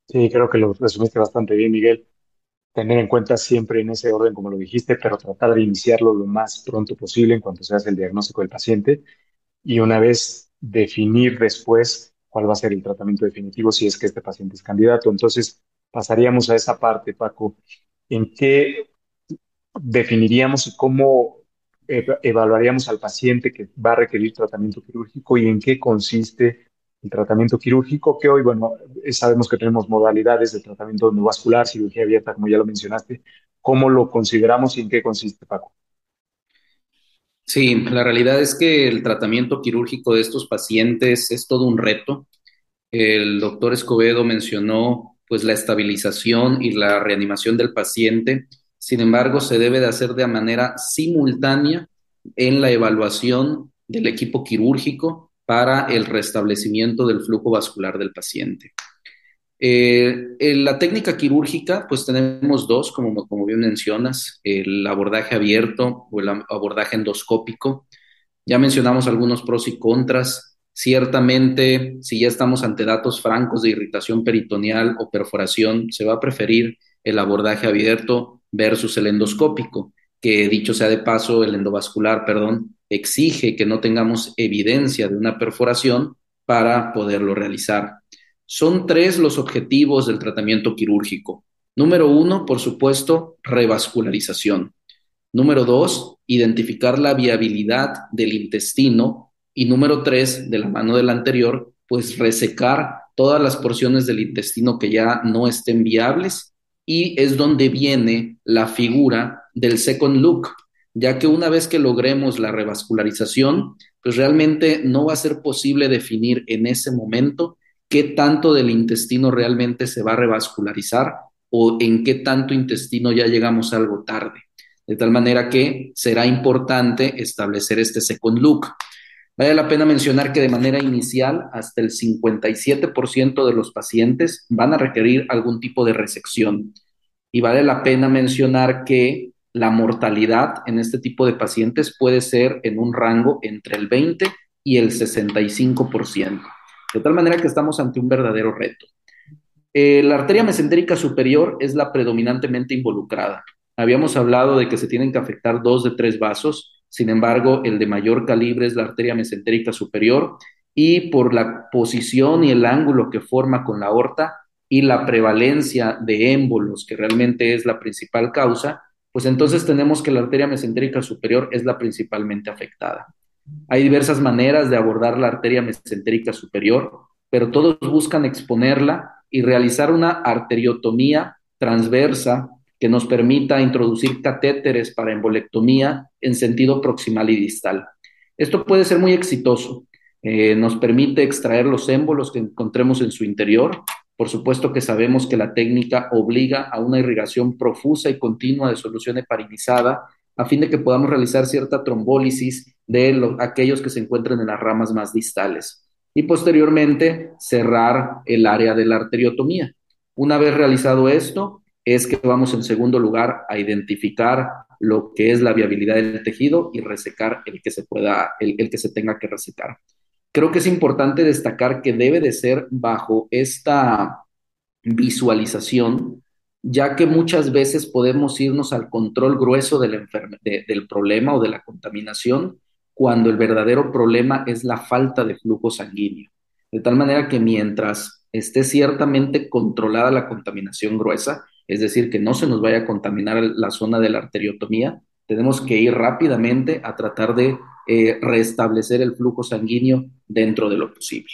Sí, creo que lo resumiste bastante bien, Miguel. Tener en cuenta siempre en ese orden, como lo dijiste, pero tratar de iniciarlo lo más pronto posible en cuanto se hace el diagnóstico del paciente y una vez definir después cuál va a ser el tratamiento definitivo si es que este paciente es candidato. Entonces, pasaríamos a esa parte, Paco. ¿En qué definiríamos y cómo evaluaríamos al paciente que va a requerir tratamiento quirúrgico y en qué consiste el tratamiento quirúrgico, que hoy, bueno, sabemos que tenemos modalidades de tratamiento endovascular, cirugía abierta, como ya lo mencionaste. ¿Cómo lo consideramos y en qué consiste, Paco? Sí, la realidad es que el tratamiento quirúrgico de estos pacientes es todo un reto. El doctor Escobedo mencionó pues la estabilización y la reanimación del paciente sin embargo, se debe de hacer de manera simultánea en la evaluación del equipo quirúrgico para el restablecimiento del flujo vascular del paciente. Eh, en la técnica quirúrgica, pues tenemos dos, como, como bien mencionas, el abordaje abierto o el abordaje endoscópico. Ya mencionamos algunos pros y contras. Ciertamente, si ya estamos ante datos francos de irritación peritoneal o perforación, se va a preferir el abordaje abierto versus el endoscópico, que dicho sea de paso, el endovascular, perdón, exige que no tengamos evidencia de una perforación para poderlo realizar. Son tres los objetivos del tratamiento quirúrgico. Número uno, por supuesto, revascularización. Número dos, identificar la viabilidad del intestino. Y número tres, de la mano del anterior, pues resecar todas las porciones del intestino que ya no estén viables y es donde viene la figura del second look, ya que una vez que logremos la revascularización, pues realmente no va a ser posible definir en ese momento qué tanto del intestino realmente se va a revascularizar o en qué tanto intestino ya llegamos algo tarde. De tal manera que será importante establecer este second look. Vale la pena mencionar que de manera inicial, hasta el 57% de los pacientes van a requerir algún tipo de resección. Y vale la pena mencionar que la mortalidad en este tipo de pacientes puede ser en un rango entre el 20 y el 65%. De tal manera que estamos ante un verdadero reto. Eh, la arteria mesentérica superior es la predominantemente involucrada. Habíamos hablado de que se tienen que afectar dos de tres vasos, sin embargo, el de mayor calibre es la arteria mesentérica superior y por la posición y el ángulo que forma con la aorta y la prevalencia de émbolos, que realmente es la principal causa, pues entonces tenemos que la arteria mesentérica superior es la principalmente afectada. Hay diversas maneras de abordar la arteria mesentérica superior, pero todos buscan exponerla y realizar una arteriotomía transversa que nos permita introducir catéteres para embolectomía en sentido proximal y distal. Esto puede ser muy exitoso. Eh, nos permite extraer los émbolos que encontremos en su interior. Por supuesto que sabemos que la técnica obliga a una irrigación profusa y continua de solución heparinizada a fin de que podamos realizar cierta trombólisis de aquellos que se encuentran en las ramas más distales. Y posteriormente cerrar el área de la arteriotomía. Una vez realizado esto, es que vamos en segundo lugar a identificar lo que es la viabilidad del tejido y resecar el que se pueda, el, que se tenga que resecar. Creo que es importante destacar que debe de ser bajo esta visualización ya que muchas veces podemos irnos al control grueso del problema o de la contaminación, cuando el verdadero problema es la falta de flujo sanguíneo. De tal manera que mientras esté ciertamente controlada la contaminación gruesa, es decir, que no se nos vaya a contaminar la zona de la arteriotomía, tenemos que ir rápidamente a tratar de eh, restablecer el flujo sanguíneo dentro de lo posible.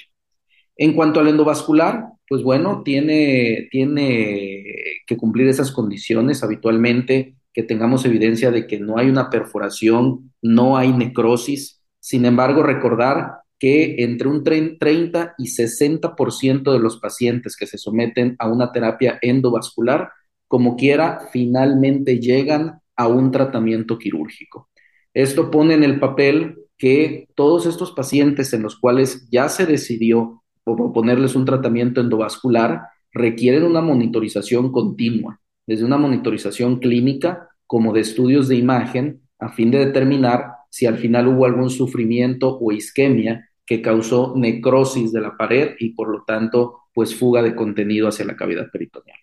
En cuanto al endovascular, pues bueno, tiene, tiene que cumplir esas condiciones habitualmente, que tengamos evidencia de que no hay una perforación, no hay necrosis. Sin embargo, recordar que entre un 30 y 60% de los pacientes que se someten a una terapia endovascular, como quiera, finalmente llegan a un tratamiento quirúrgico. Esto pone en el papel que todos estos pacientes en los cuales ya se decidió proponerles un tratamiento endovascular, requieren una monitorización continua, desde una monitorización clínica como de estudios de imagen, a fin de determinar si al final hubo algún sufrimiento o isquemia que causó necrosis de la pared y por lo tanto, pues fuga de contenido hacia la cavidad peritoneal.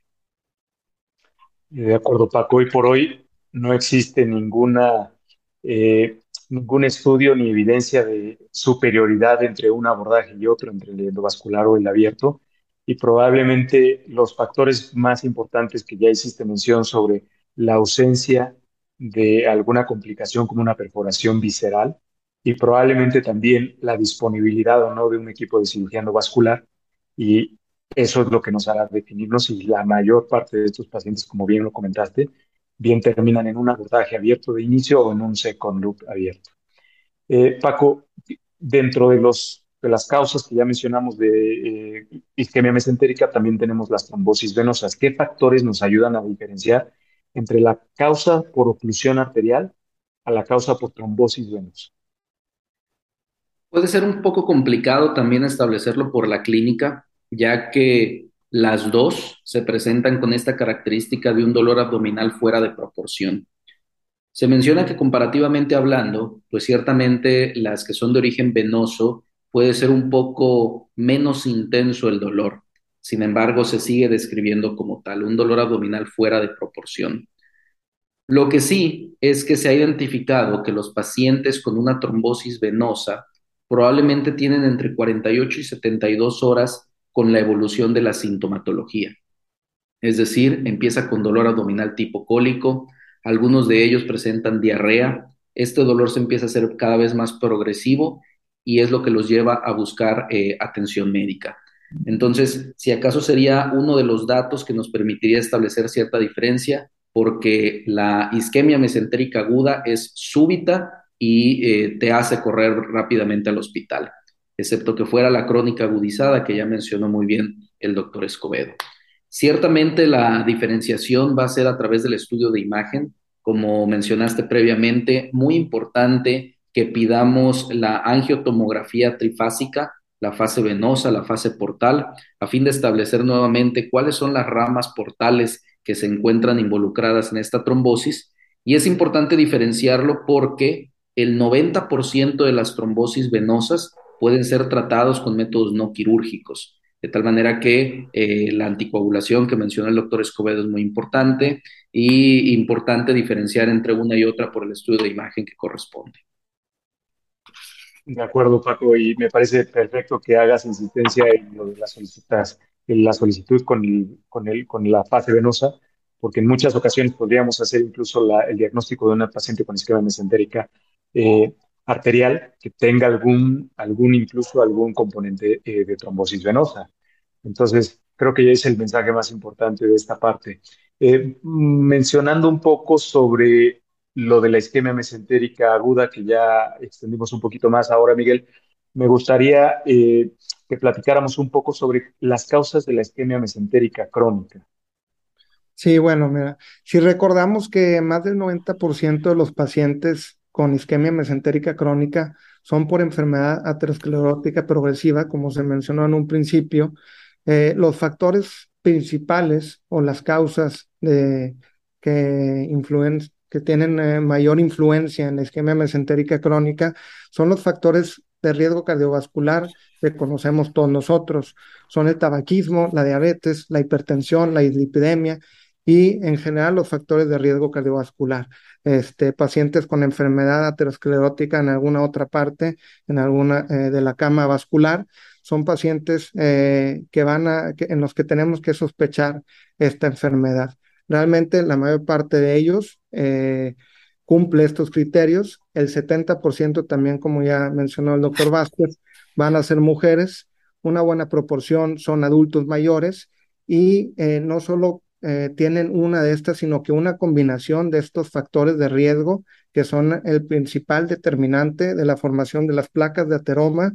De acuerdo, Paco. Hoy por hoy no existe ninguna eh, ningún estudio ni evidencia de superioridad entre un abordaje y otro, entre el endovascular o el abierto, y probablemente los factores más importantes que ya hiciste mención sobre la ausencia de alguna complicación como una perforación visceral y probablemente también la disponibilidad o no de un equipo de cirugía endovascular y eso es lo que nos hará definirnos si la mayor parte de estos pacientes, como bien lo comentaste, bien terminan en un abordaje abierto de inicio o en un second loop abierto. Eh, Paco, dentro de, los, las causas que ya mencionamos de eh, isquemia mesentérica, también tenemos las trombosis venosas. ¿Qué factores nos ayudan a diferenciar entre la causa por oclusión arterial a la causa por trombosis venosa? Puede ser un poco complicado también establecerlo por la clínica, ya que las dos se presentan con esta característica de un dolor abdominal fuera de proporción. Se menciona que comparativamente hablando, pues ciertamente las que son de origen venoso puede ser un poco menos intenso el dolor. Sin embargo, se sigue describiendo como tal, un dolor abdominal fuera de proporción. Lo que sí es que se ha identificado que los pacientes con una trombosis venosa probablemente tienen entre 48 y 72 horas con la evolución de la sintomatología. Es decir, empieza con dolor abdominal tipo cólico, algunos de ellos presentan diarrea, este dolor se empieza a hacer cada vez más progresivo y es lo que los lleva a buscar eh, atención médica. Entonces, si acaso sería uno de los datos que nos permitiría establecer cierta diferencia, porque la isquemia mesentérica aguda es súbita y eh, te hace correr rápidamente al hospital excepto que fuera la crónica agudizada que ya mencionó muy bien el doctor Escobedo. Ciertamente la diferenciación va a ser a través del estudio de imagen, como mencionaste previamente, muy importante que pidamos la angiotomografía trifásica, la fase venosa, la fase portal, a fin de establecer nuevamente cuáles son las ramas portales que se encuentran involucradas en esta trombosis. Y es importante diferenciarlo porque el 90% de las trombosis venosas pueden ser tratados con métodos no quirúrgicos. de tal manera que eh, la anticoagulación que menciona el doctor Escobedo es muy importante y importante diferenciar entre una y otra por el estudio de imagen que corresponde. De acuerdo, Paco, y me parece perfecto que hagas insistencia en lo de las solicitas, en la solicitud con, el, con, el, con la fase venosa, porque en muchas ocasiones podríamos hacer incluso el diagnóstico de una paciente con esquema mesentérica eh, arterial que tenga algún, algún incluso algún componente eh, de trombosis venosa. Entonces, creo que ya es el mensaje más importante de esta parte. Eh, mencionando un poco sobre lo de la isquemia mesentérica aguda, que ya extendimos un poquito más ahora, Miguel, me gustaría eh, que platicáramos un poco sobre las causas de la isquemia mesentérica crónica. Sí, bueno, mira, si recordamos que más del 90% de los pacientes con isquemia mesentérica crónica son por enfermedad aterosclerótica progresiva, como se mencionó en un principio, eh, los factores principales o las causas de, que influyen que tienen eh, mayor influencia en la isquemia mesentérica crónica son los factores de riesgo cardiovascular que conocemos todos nosotros. Son el tabaquismo, la diabetes, la hipertensión, la dislipidemia y en general los factores de riesgo cardiovascular. Este, pacientes con enfermedad aterosclerótica en alguna otra parte, en alguna eh, de la cama vascular, son pacientes eh, que van en los que tenemos que sospechar esta enfermedad. Realmente la mayor parte de ellos eh, cumple estos criterios. El 70% también, como ya mencionó el doctor Vázquez, van a ser mujeres. Una buena proporción son adultos mayores y eh, no solo eh, tienen una de estas, sino que una combinación de estos factores de riesgo que son el principal determinante de la formación de las placas de ateroma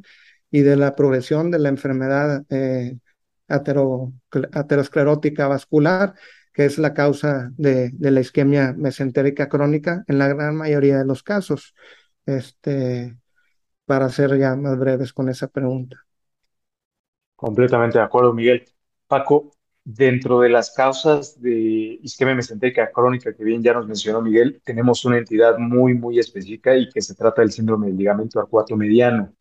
y de la progresión de la enfermedad aterosclerótica vascular que es la causa de, la isquemia mesentérica crónica en la gran mayoría de los casos. Este, para ser ya más breves con esa pregunta. Completamente de acuerdo, Miguel. Paco, dentro de las causas de isquemia mesentérica crónica que bien ya nos mencionó Miguel, tenemos una entidad muy, muy específica y que se trata del síndrome del ligamento arcuato mediano.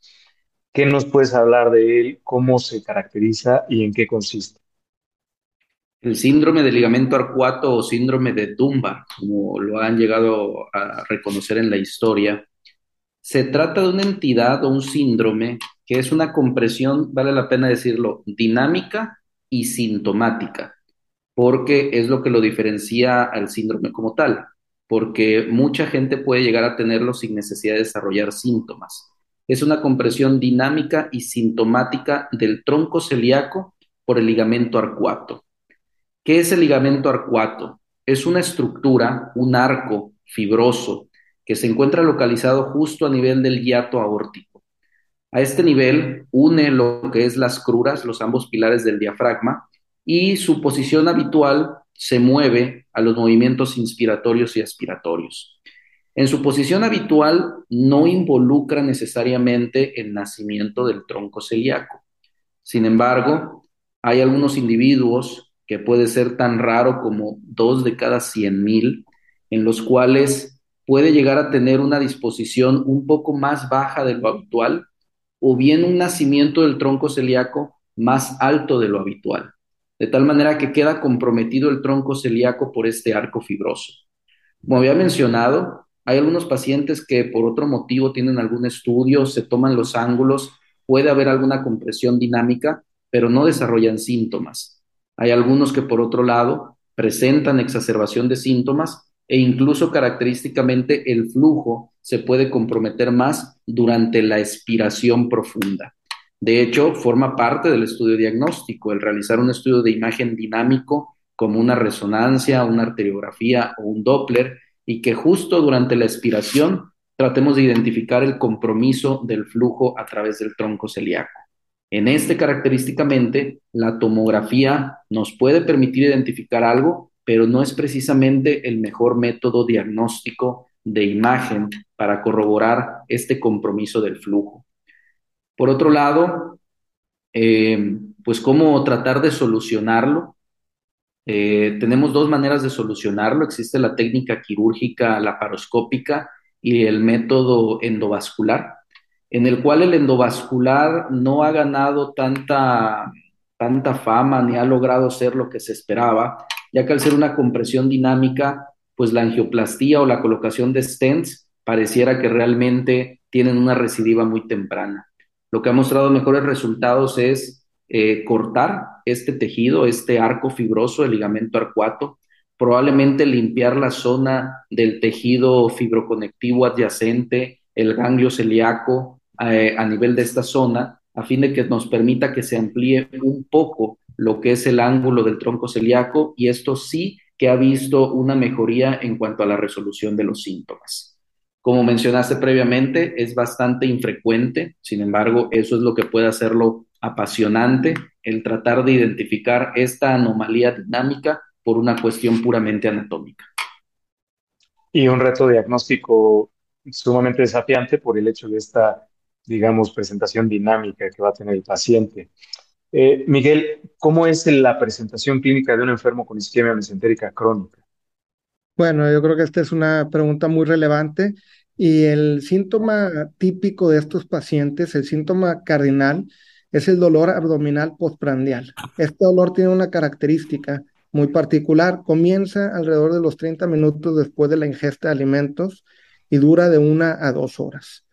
¿Qué nos puedes hablar de él? ¿Cómo se caracteriza y en qué consiste? El síndrome del ligamento arcuato o síndrome de Dunbar, como lo han llegado a reconocer en la historia, se trata de una entidad o un síndrome que es una compresión, vale la pena decirlo, dinámica y sintomática, porque es lo que lo diferencia al síndrome como tal, porque mucha gente puede llegar a tenerlo sin necesidad de desarrollar síntomas. Es una compresión dinámica y sintomática del tronco celíaco por el ligamento arcuato. ¿Qué es el ligamento arcuato? Es una estructura, un arco fibroso que se encuentra localizado justo a nivel del hiato aórtico. A este nivel une lo que es las cruras, los ambos pilares del diafragma, y su posición habitual se mueve a los movimientos inspiratorios y aspiratorios. En su posición habitual no involucra necesariamente el nacimiento del tronco celíaco. Sin embargo, hay algunos individuos que puede ser tan raro como dos de cada cien mil, en los cuales puede llegar a tener una disposición un poco más baja de lo habitual, o bien un nacimiento del tronco celíaco más alto de lo habitual, de tal manera que queda comprometido el tronco celíaco por este arco fibroso. Como había mencionado, hay algunos pacientes que por otro motivo tienen algún estudio, se toman los ángulos, puede haber alguna compresión dinámica, pero no desarrollan síntomas. Hay algunos que, por otro lado, presentan exacerbación de síntomas e incluso característicamente el flujo se puede comprometer más durante la expiración profunda. De hecho, forma parte del estudio diagnóstico el realizar un estudio de imagen dinámico como una resonancia, una arteriografía o un Doppler y que justo durante la expiración tratemos de identificar el compromiso del flujo a través del tronco celíaco. En este característicamente, la tomografía nos puede permitir identificar algo, pero no es precisamente el mejor método diagnóstico de imagen para corroborar este compromiso del flujo. Por otro lado, eh, pues cómo tratar de solucionarlo. Eh, tenemos dos maneras de solucionarlo. Existe la técnica quirúrgica laparoscópica y el método endovascular en el cual el endovascular no ha ganado tanta, tanta fama ni ha logrado ser lo que se esperaba, ya que al ser una compresión dinámica, pues la angioplastía o la colocación de stents pareciera que realmente tienen una recidiva muy temprana. Lo que ha mostrado mejores resultados es eh, cortar este tejido, este arco fibroso, el ligamento arcuato, probablemente limpiar la zona del tejido fibroconectivo adyacente, el ganglio celíaco a nivel de esta zona, a fin de que nos permita que se amplíe un poco lo que es el ángulo del tronco celíaco y esto sí que ha visto una mejoría en cuanto a la resolución de los síntomas. Como mencionaste previamente, es bastante infrecuente, sin embargo, eso es lo que puede hacerlo apasionante, el tratar de identificar esta anomalía dinámica por una cuestión puramente anatómica. Y un reto diagnóstico sumamente desafiante por el hecho de esta, digamos, presentación dinámica que va a tener el paciente. Eh, Miguel, ¿cómo es la presentación clínica de un enfermo con isquemia mesentérica crónica? Bueno, yo creo que esta es una pregunta muy relevante y el síntoma típico de estos pacientes, el síntoma cardinal, es el dolor abdominal postprandial. Este dolor tiene una característica muy particular. Comienza alrededor de los 30 minutos después de la ingesta de alimentos y dura de una a dos horas.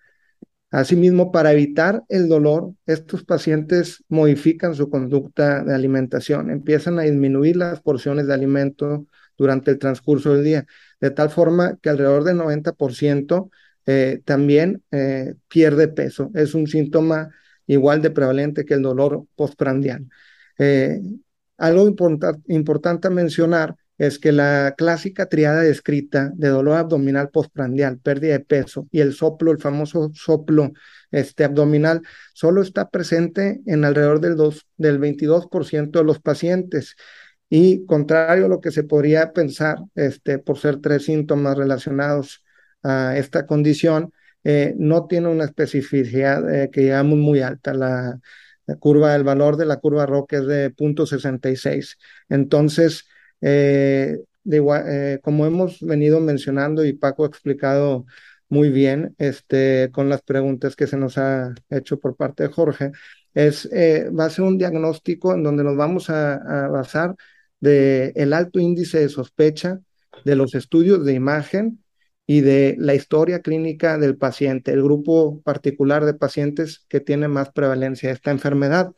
Asimismo, para evitar el dolor, estos pacientes modifican su conducta de alimentación, empiezan a disminuir las porciones de alimento durante el transcurso del día, de tal forma que alrededor del 90% eh, también eh, pierde peso. Es un síntoma igual de prevalente que el dolor postprandial. Eh, algo importante a mencionar es que la clásica triada descrita de dolor abdominal postprandial, pérdida de peso y el soplo, el famoso soplo este, abdominal, solo está presente en alrededor del, del 22% de los pacientes. Y contrario a lo que se podría pensar, este, por ser tres síntomas relacionados a esta condición, eh, no tiene una especificidad eh, que llamamos muy alta. La curva, el valor de la curva Rock es de 0.66. Entonces, eh, eh, como hemos venido mencionando y Paco ha explicado muy bien este, con las preguntas que se nos ha hecho por parte de Jorge, es, eh, va a ser un diagnóstico en donde nos vamos a, basar de el alto índice de sospecha, de los estudios de imagen y de la historia clínica del paciente, el grupo particular de pacientes que tiene más prevalencia de esta enfermedad.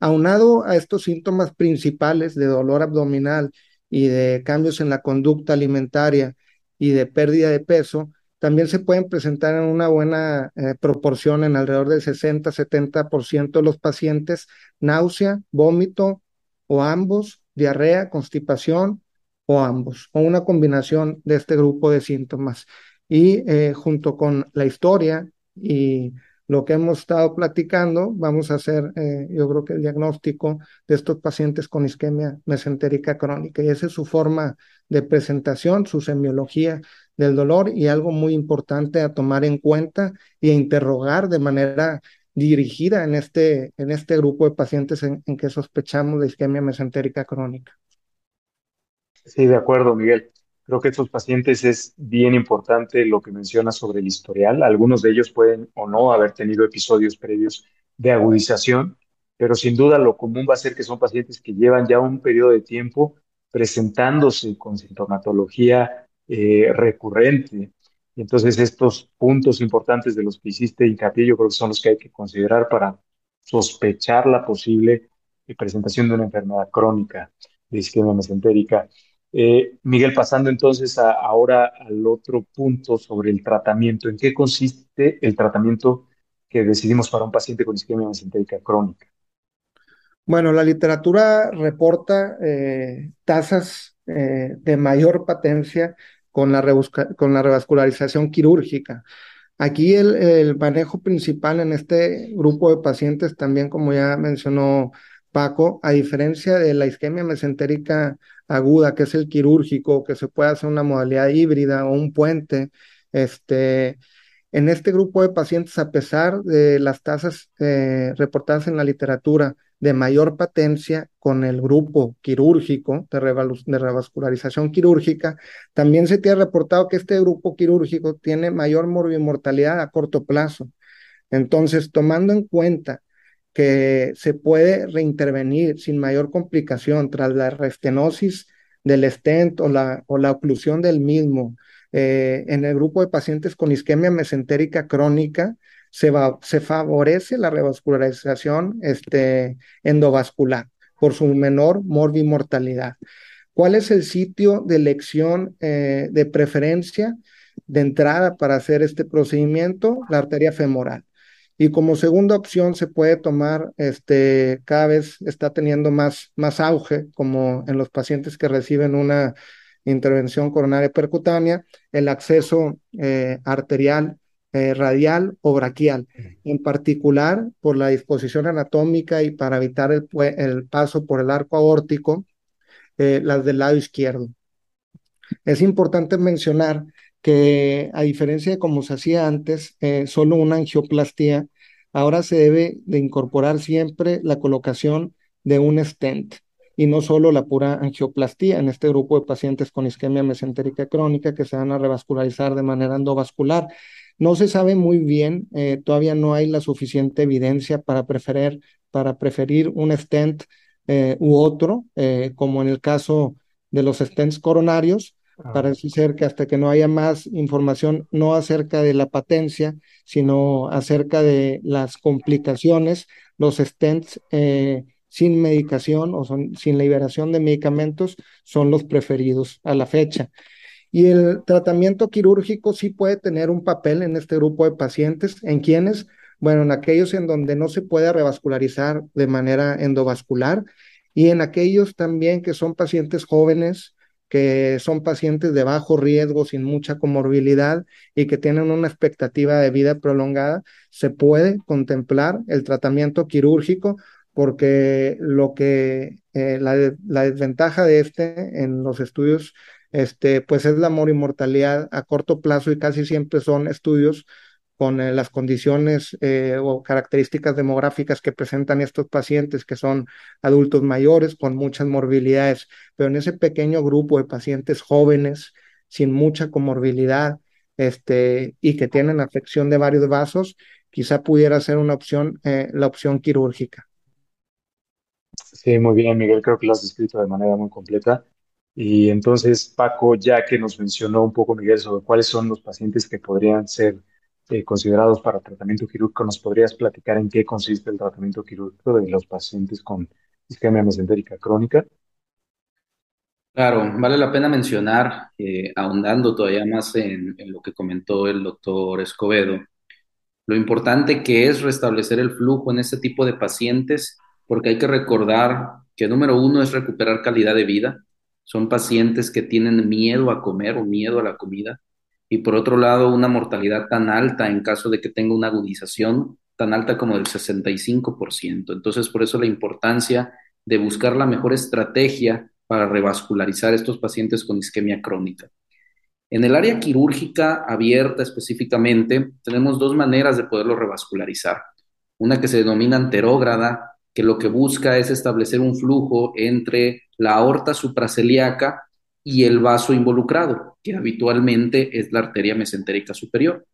Aunado a estos síntomas principales de dolor abdominal y de cambios en la conducta alimentaria y de pérdida de peso, también se pueden presentar en una buena eh, proporción, en alrededor del 60-70% de los pacientes, náusea, vómito o ambos, diarrea, constipación o ambos, o una combinación de este grupo de síntomas. Y eh, junto con la historia y lo que hemos estado platicando, vamos a hacer, eh, yo creo que el diagnóstico de estos pacientes con isquemia mesentérica crónica. Y esa es su forma de presentación, su semiología del dolor y algo muy importante a tomar en cuenta y a interrogar de manera dirigida en este, en este grupo de pacientes en, que sospechamos de isquemia mesentérica crónica. Sí, de acuerdo, Miguel. Creo que estos pacientes es bien importante lo que menciona sobre el historial. Algunos de ellos pueden o no haber tenido episodios previos de agudización, pero sin duda lo común va a ser que son pacientes que llevan ya un periodo de tiempo presentándose con sintomatología eh, recurrente. Y entonces estos puntos importantes de los que hiciste hincapié yo creo que son los que hay que considerar para sospechar la posible presentación de una enfermedad crónica de isquemia mesentérica. Eh, Miguel, pasando entonces ahora al otro punto sobre el tratamiento. ¿En qué consiste el tratamiento que decidimos para un paciente con isquemia mesentérica crónica? Bueno, la literatura reporta eh, tasas eh, de mayor patencia con la, revascularización quirúrgica. Aquí el, el, manejo principal en este grupo de pacientes, también como ya mencionó Paco, a diferencia de la isquemia mesentérica aguda, que es el quirúrgico, que se puede hacer una modalidad híbrida o un puente, este, en este grupo de pacientes, a pesar de las tasas eh, reportadas en la literatura de mayor patencia con el grupo quirúrgico de, de, revascularización quirúrgica, también se tiene reportado que este grupo quirúrgico tiene mayor morbimortalidad a corto plazo. Entonces, tomando en cuenta que se puede reintervenir sin mayor complicación tras la restenosis del stent o la, o la oclusión del mismo eh, en el grupo de pacientes con isquemia mesentérica crónica, se, va, se favorece la revascularización este, endovascular por su menor morbimortalidad. ¿Cuál es el sitio de elección eh, de preferencia de entrada para hacer este procedimiento? La arteria femoral. Y como segunda opción se puede tomar, este, cada vez está teniendo más, más auge, como en los pacientes que reciben una intervención coronaria percutánea, el acceso eh, arterial eh, radial o braquial, en particular por la disposición anatómica y para evitar el, el paso por el arco aórtico, eh, las del lado izquierdo. Es importante mencionar que a diferencia de como se hacía antes, eh, solo una angioplastía, ahora se debe de incorporar siempre la colocación de un stent y no solo la pura angioplastía en este grupo de pacientes con isquemia mesentérica crónica que se van a revascularizar de manera endovascular. No se sabe muy bien, eh, todavía no hay la suficiente evidencia para preferir, para preferir un stent eh, u otro, como en el caso de los stents coronarios, Ah. Parece ser que hasta que no haya más información, no acerca de la patencia, sino acerca de las complicaciones, los stents eh, sin medicación o sin liberación de medicamentos son los preferidos a la fecha. Y el tratamiento quirúrgico sí puede tener un papel en este grupo de pacientes, en quienes, bueno, en aquellos en donde no se puede revascularizar de manera endovascular y en aquellos también que son pacientes jóvenes, que son pacientes de bajo riesgo, sin mucha comorbilidad y que tienen una expectativa de vida prolongada, se puede contemplar el tratamiento quirúrgico porque lo que eh, la, desventaja de este en los estudios este, pues es la morimortalidad a corto plazo y casi siempre son estudios con eh, las condiciones eh, o características demográficas que presentan estos pacientes, que son adultos mayores con muchas morbilidades, pero en ese pequeño grupo de pacientes jóvenes sin mucha comorbilidad este, y que tienen afección de varios vasos, quizá pudiera ser una opción, eh, la opción quirúrgica. Sí, muy bien, Miguel, creo que lo has descrito de manera muy completa. Y entonces, Paco, ya que nos mencionó un poco, Miguel, sobre cuáles son los pacientes que podrían ser eh, considerados para tratamiento quirúrgico. ¿Nos podrías platicar en qué consiste el tratamiento quirúrgico de los pacientes con isquemia mesentérica crónica? Claro, vale la pena mencionar, eh, ahondando todavía más en, en, lo que comentó el doctor Escobedo, lo importante que es restablecer el flujo en este tipo de pacientes, porque hay que recordar que número uno es recuperar calidad de vida. Son pacientes que tienen miedo a comer o miedo a la comida y por otro lado una mortalidad tan alta en caso de que tenga una agudización tan alta como del 65%. Entonces, por eso la importancia de buscar la mejor estrategia para revascularizar estos pacientes con isquemia crónica. En el área quirúrgica abierta específicamente, tenemos dos maneras de poderlo revascularizar. Una que se denomina anterógrada, que lo que busca es establecer un flujo entre la aorta supraceliaca y el vaso involucrado, que habitualmente es la arteria mesentérica superior.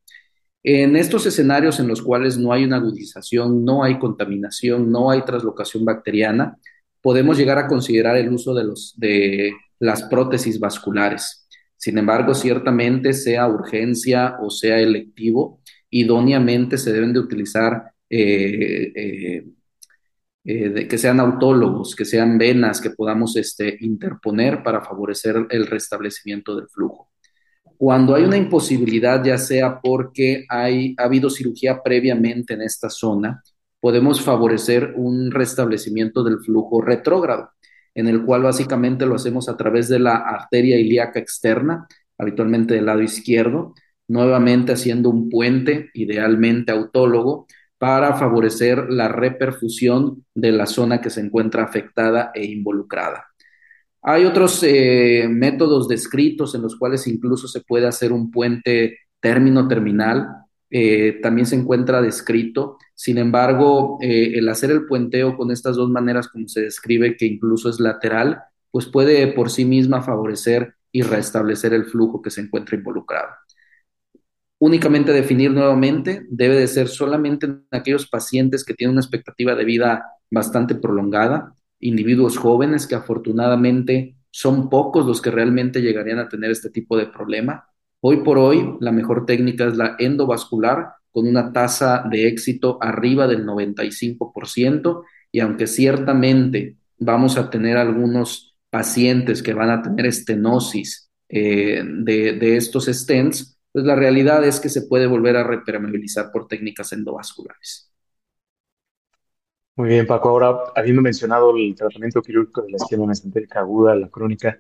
En estos escenarios en los cuales no hay una agudización, no hay contaminación, no hay traslocación bacteriana, podemos llegar a considerar el uso de, los, de las prótesis vasculares. Sin embargo, ciertamente, sea urgencia o sea electivo, idóneamente se deben de utilizar eh, eh, eh, de que sean autólogos, que sean venas que podamos este, interponer para favorecer el restablecimiento del flujo. Cuando hay una imposibilidad, ya sea porque hay, ha habido cirugía previamente en esta zona, podemos favorecer un restablecimiento del flujo retrógrado, en el cual básicamente lo hacemos a través de la arteria ilíaca externa, habitualmente del lado izquierdo, nuevamente haciendo un puente, idealmente autólogo, para favorecer la reperfusión de la zona que se encuentra afectada e involucrada. Hay otros eh, métodos descritos en los cuales incluso se puede hacer un puente término-terminal, eh, también se encuentra descrito. Sin embargo, eh, el hacer el puenteo con estas dos maneras, como se describe, que incluso es lateral, pues puede por sí misma favorecer y restablecer el flujo que se encuentra involucrado. Únicamente definir nuevamente, debe de ser solamente en aquellos pacientes que tienen una expectativa de vida bastante prolongada, individuos jóvenes que afortunadamente son pocos los que realmente llegarían a tener este tipo de problema. Hoy por hoy, la mejor técnica es la endovascular, con una tasa de éxito arriba del 95%, y aunque ciertamente vamos a tener algunos pacientes que van a tener estenosis eh, de, de estos stents, pues la realidad es que se puede volver a repermeabilizar por técnicas endovasculares. Muy bien, Paco. Ahora, habiendo mencionado el tratamiento quirúrgico de la isquemia mesentérica aguda, la crónica,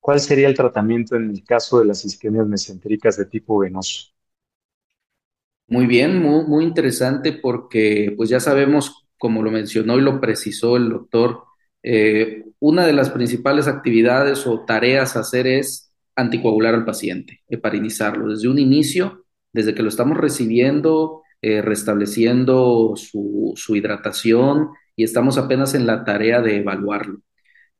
¿cuál sería el tratamiento en el caso de las isquemias mesentéricas de tipo venoso? Muy bien, muy, muy interesante porque pues ya sabemos, como lo mencionó y lo precisó el doctor, eh, una de las principales actividades o tareas a hacer es anticoagular al paciente, heparinizarlo desde un inicio, desde que lo estamos recibiendo, eh, restableciendo su, hidratación y estamos apenas en la tarea de evaluarlo.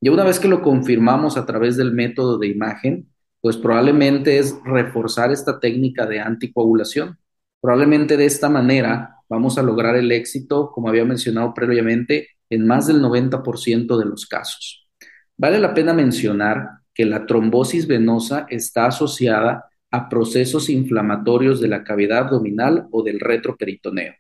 Y una vez que lo confirmamos a través del método de imagen, pues probablemente es reforzar esta técnica de anticoagulación Probablemente de esta manera vamos a lograr el éxito, como había mencionado previamente, en más del 90% de los casos. Vale la pena mencionar que la trombosis venosa está asociada a procesos inflamatorios de la cavidad abdominal o del retroperitoneo.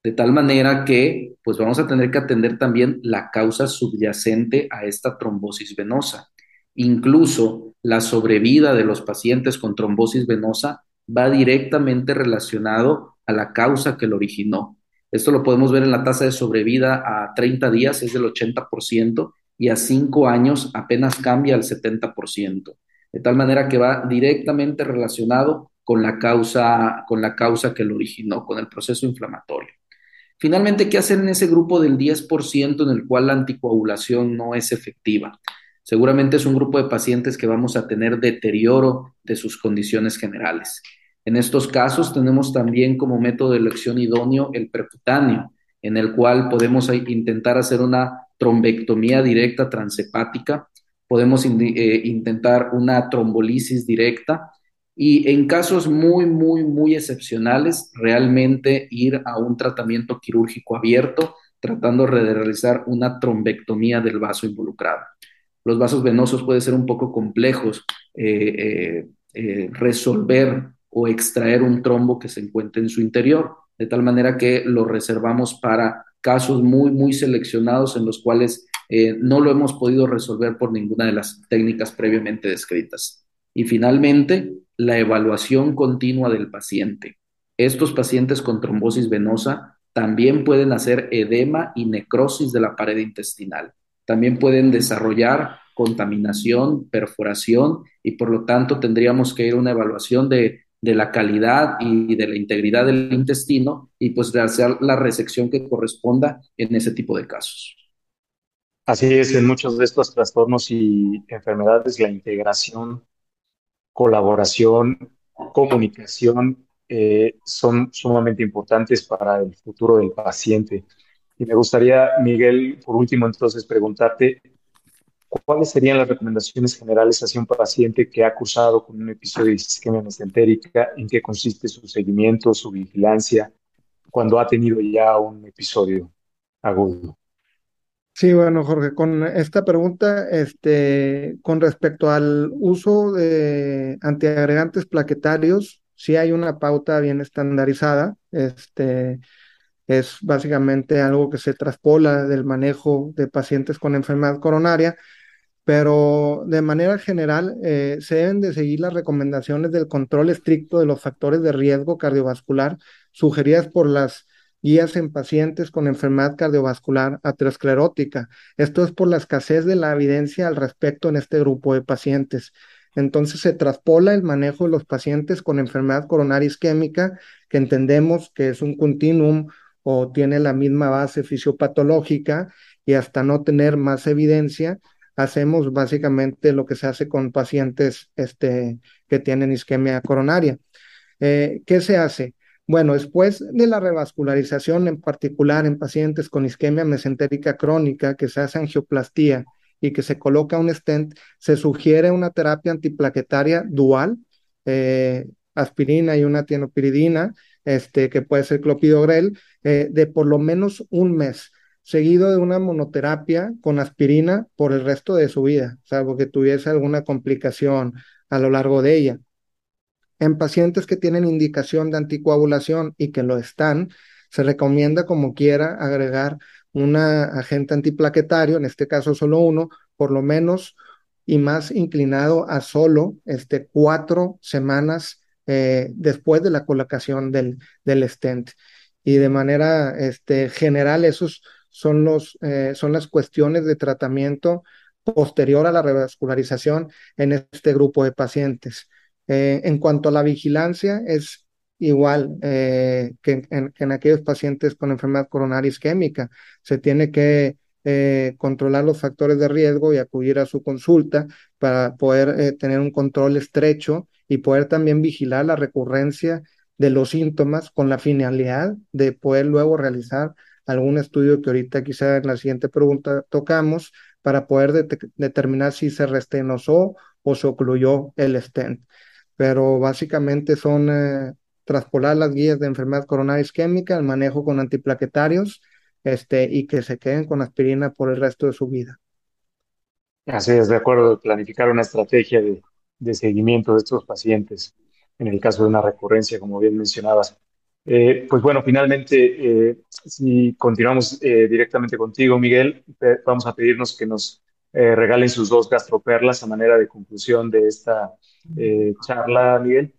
De tal manera que, pues vamos a tener que atender también la causa subyacente a esta trombosis venosa. Incluso la sobrevida de los pacientes con trombosis venosa va directamente relacionado a la causa que lo originó. Esto lo podemos ver en la tasa de sobrevida a 30 días, es del 80%, y a 5 años apenas cambia al 70%. De tal manera que va directamente relacionado con la causa, con la causa que lo originó, con el proceso inflamatorio. Finalmente, ¿qué hacer en ese grupo del 10% en el cual la anticoagulación no es efectiva? Seguramente es un grupo de pacientes que vamos a tener deterioro de sus condiciones generales. En estos casos tenemos también como método de elección idóneo el percutáneo, en el cual podemos intentar hacer una trombectomía directa transhepática, podemos eh, intentar una trombolisis directa y en casos muy, muy, muy excepcionales, realmente ir a un tratamiento quirúrgico abierto, tratando de realizar una trombectomía del vaso involucrado. Los vasos venosos pueden ser un poco complejos eh, eh, resolver o extraer un trombo que se encuentre en su interior, de tal manera que lo reservamos para casos muy, muy seleccionados en los cuales eh, no lo hemos podido resolver por ninguna de las técnicas previamente descritas. Y finalmente, la evaluación continua del paciente. Estos pacientes con trombosis venosa también pueden hacer edema y necrosis de la pared intestinal. También pueden desarrollar contaminación, perforación y por lo tanto tendríamos que ir a una evaluación de de la calidad y de la integridad del intestino y pues de hacer la resección que corresponda en ese tipo de casos. Así es, en muchos de estos trastornos y enfermedades la integración, colaboración, comunicación eh, son sumamente importantes para el futuro del paciente. Y me gustaría, Miguel, por último entonces preguntarte, ¿cuáles serían las recomendaciones generales hacia un paciente que ha cursado con un episodio de isquemia mesentérica? ¿En qué consiste su seguimiento, su vigilancia, cuando ha tenido ya un episodio agudo? Sí, bueno, Jorge, con esta pregunta, este, con respecto al uso de antiagregantes plaquetarios, sí hay una pauta bien estandarizada. Este, es básicamente algo que se traspola del manejo de pacientes con enfermedad coronaria pero de manera general eh, se deben de seguir las recomendaciones del control estricto de los factores de riesgo cardiovascular sugeridas por las guías en pacientes con enfermedad cardiovascular aterosclerótica. Esto es por la escasez de la evidencia al respecto en este grupo de pacientes. Entonces se traspola el manejo de los pacientes con enfermedad coronaria isquémica, que entendemos que es un continuum o tiene la misma base fisiopatológica y hasta no tener más evidencia, hacemos básicamente lo que se hace con pacientes este, que tienen isquemia coronaria. Eh, ¿Qué se hace? Bueno, después de la revascularización, en particular en pacientes con isquemia mesentérica crónica, que se hace angioplastía y que se coloca un stent, se sugiere una terapia antiplaquetaria dual, eh, aspirina y una tienopiridina, este, que puede ser clopidogrel, eh, de por lo menos un mes, seguido de una monoterapia con aspirina por el resto de su vida, salvo que tuviese alguna complicación a lo largo de ella. En pacientes que tienen indicación de anticoagulación y que lo están, se recomienda como quiera agregar un agente antiplaquetario, en este caso solo uno, por lo menos y más inclinado a solo este, cuatro semanas eh, después de la colocación del, del stent. Y de manera este, general, esos son, los, eh, son las cuestiones de tratamiento posterior a la revascularización en este grupo de pacientes. Eh, en cuanto a la vigilancia, es igual que en, que, en, aquellos pacientes con enfermedad coronaria isquémica. Se tiene que eh, controlar los factores de riesgo y acudir a su consulta para poder eh, tener un control estrecho y poder también vigilar la recurrencia de los síntomas con la finalidad de poder luego realizar algún estudio que ahorita quizá en la siguiente pregunta tocamos para poder determinar si se restenosó o se ocluyó el stent. Pero básicamente son eh, traspolar las guías de enfermedad coronaria isquémica, el manejo con antiplaquetarios este, y que se queden con aspirina por el resto de su vida. Así es, de acuerdo, planificar una estrategia de, de seguimiento de estos pacientes en el caso de una recurrencia, como bien mencionabas. Eh, pues bueno, finalmente, eh, si continuamos eh, directamente contigo, Miguel, vamos a pedirnos que nos regalen sus dos gastroperlas a manera de conclusión de esta charla, Miguel.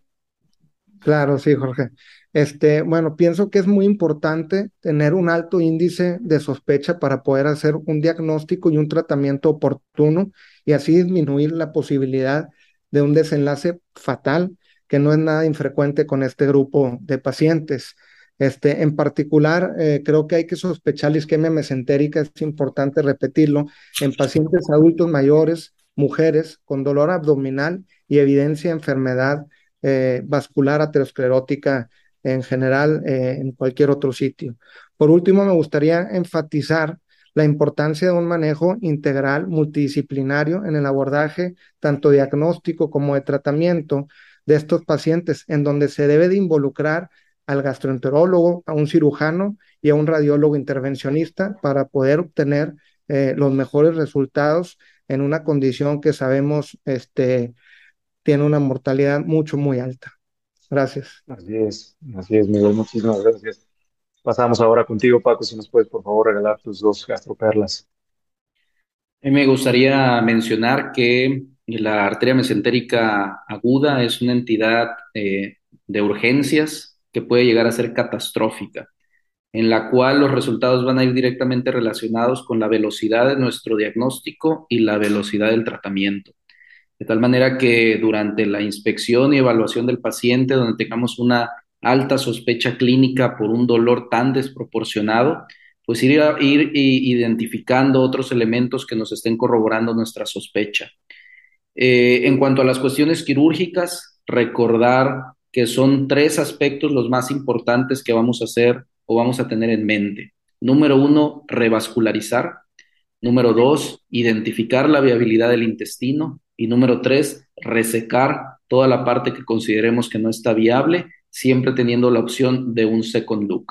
Claro, sí, Jorge. Este, bueno, pienso que es muy importante tener un alto índice de sospecha para poder hacer un diagnóstico y un tratamiento oportuno y así disminuir la posibilidad de un desenlace fatal que no es nada infrecuente con este grupo de pacientes. Este, en particular, eh, creo que hay que sospechar la isquemia mesentérica, es importante repetirlo, en pacientes adultos mayores, mujeres con dolor abdominal y evidencia de enfermedad eh, vascular aterosclerótica en general eh, en cualquier otro sitio. Por último, me gustaría enfatizar la importancia de un manejo integral multidisciplinario en el abordaje tanto diagnóstico como de tratamiento de estos pacientes, en donde se debe de involucrar al gastroenterólogo, a un cirujano y a un radiólogo intervencionista para poder obtener eh, los mejores resultados en una condición que sabemos este, tiene una mortalidad mucho, muy alta. Gracias. Así es, así es, Miguel, muchísimas gracias. Pasamos ahora contigo, Paco, si nos puedes, por favor, regalar tus dos gastroperlas. Me gustaría mencionar que la arteria mesentérica aguda es una entidad eh, de urgencias que puede llegar a ser catastrófica, en la cual los resultados van a ir directamente relacionados con la velocidad de nuestro diagnóstico y la velocidad del tratamiento de tal manera que durante la inspección y evaluación del paciente, donde tengamos una alta sospecha clínica por un dolor tan desproporcionado, pues ir, ir identificando otros elementos que nos estén corroborando nuestra sospecha. Eh, en cuanto a las cuestiones quirúrgicas, recordar que son tres aspectos los más importantes que vamos a hacer o vamos a tener en mente. Número uno, revascularizar. Número dos, identificar la viabilidad del intestino. Y número tres, resecar toda la parte que consideremos que no está viable, siempre teniendo la opción de un second look.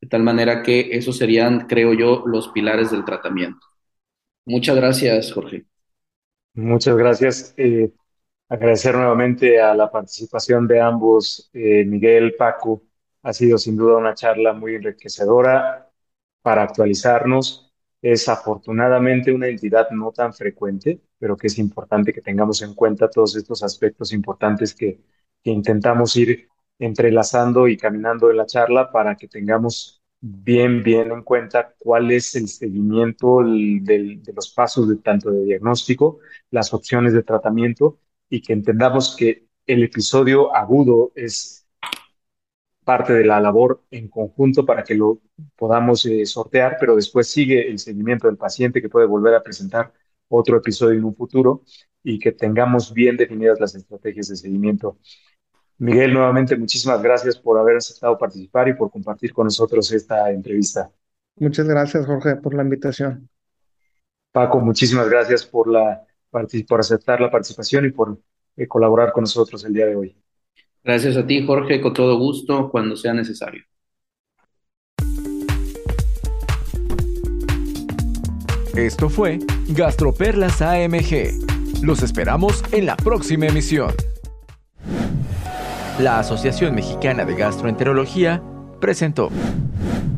De tal manera que esos serían, creo yo, los pilares del tratamiento. Muchas gracias, Jorge. Muchas gracias. Eh, agradecer nuevamente a la participación de ambos, eh, Miguel, Paco. Ha sido sin duda una charla muy enriquecedora para actualizarnos es afortunadamente una entidad no tan frecuente, pero que es importante que tengamos en cuenta todos estos aspectos importantes que, intentamos ir entrelazando y caminando en la charla para que tengamos bien, bien en cuenta cuál es el seguimiento de los pasos de tanto de diagnóstico, las opciones de tratamiento y que entendamos que el episodio agudo es parte de la labor en conjunto para que lo podamos eh, sortear, pero después sigue el seguimiento del paciente que puede volver a presentar otro episodio en un futuro y que tengamos bien definidas las estrategias de seguimiento. Miguel, nuevamente muchísimas gracias por haber aceptado participar y por compartir con nosotros esta entrevista. Muchas gracias, Jorge, por la invitación. Paco, muchísimas gracias por, la, por aceptar la participación y por eh, colaborar con nosotros el día de hoy. Gracias a ti, Jorge, con todo gusto, cuando sea necesario. Esto fue Gastroperlas AMG. Los esperamos en la próxima emisión. La Asociación Mexicana de Gastroenterología presentó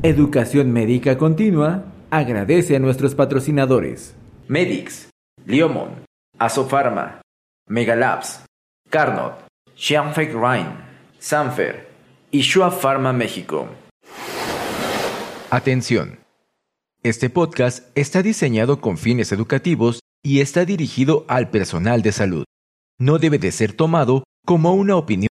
Educación Médica Continua agradece a nuestros patrocinadores. Medix, Liomon, Asofarma, Megalabs, Carnot, Xianfeng Rhine, Sanfer y Shua Pharma México. Atención. Este podcast está diseñado con fines educativos y está dirigido al personal de salud. No debe de ser tomado como una opinión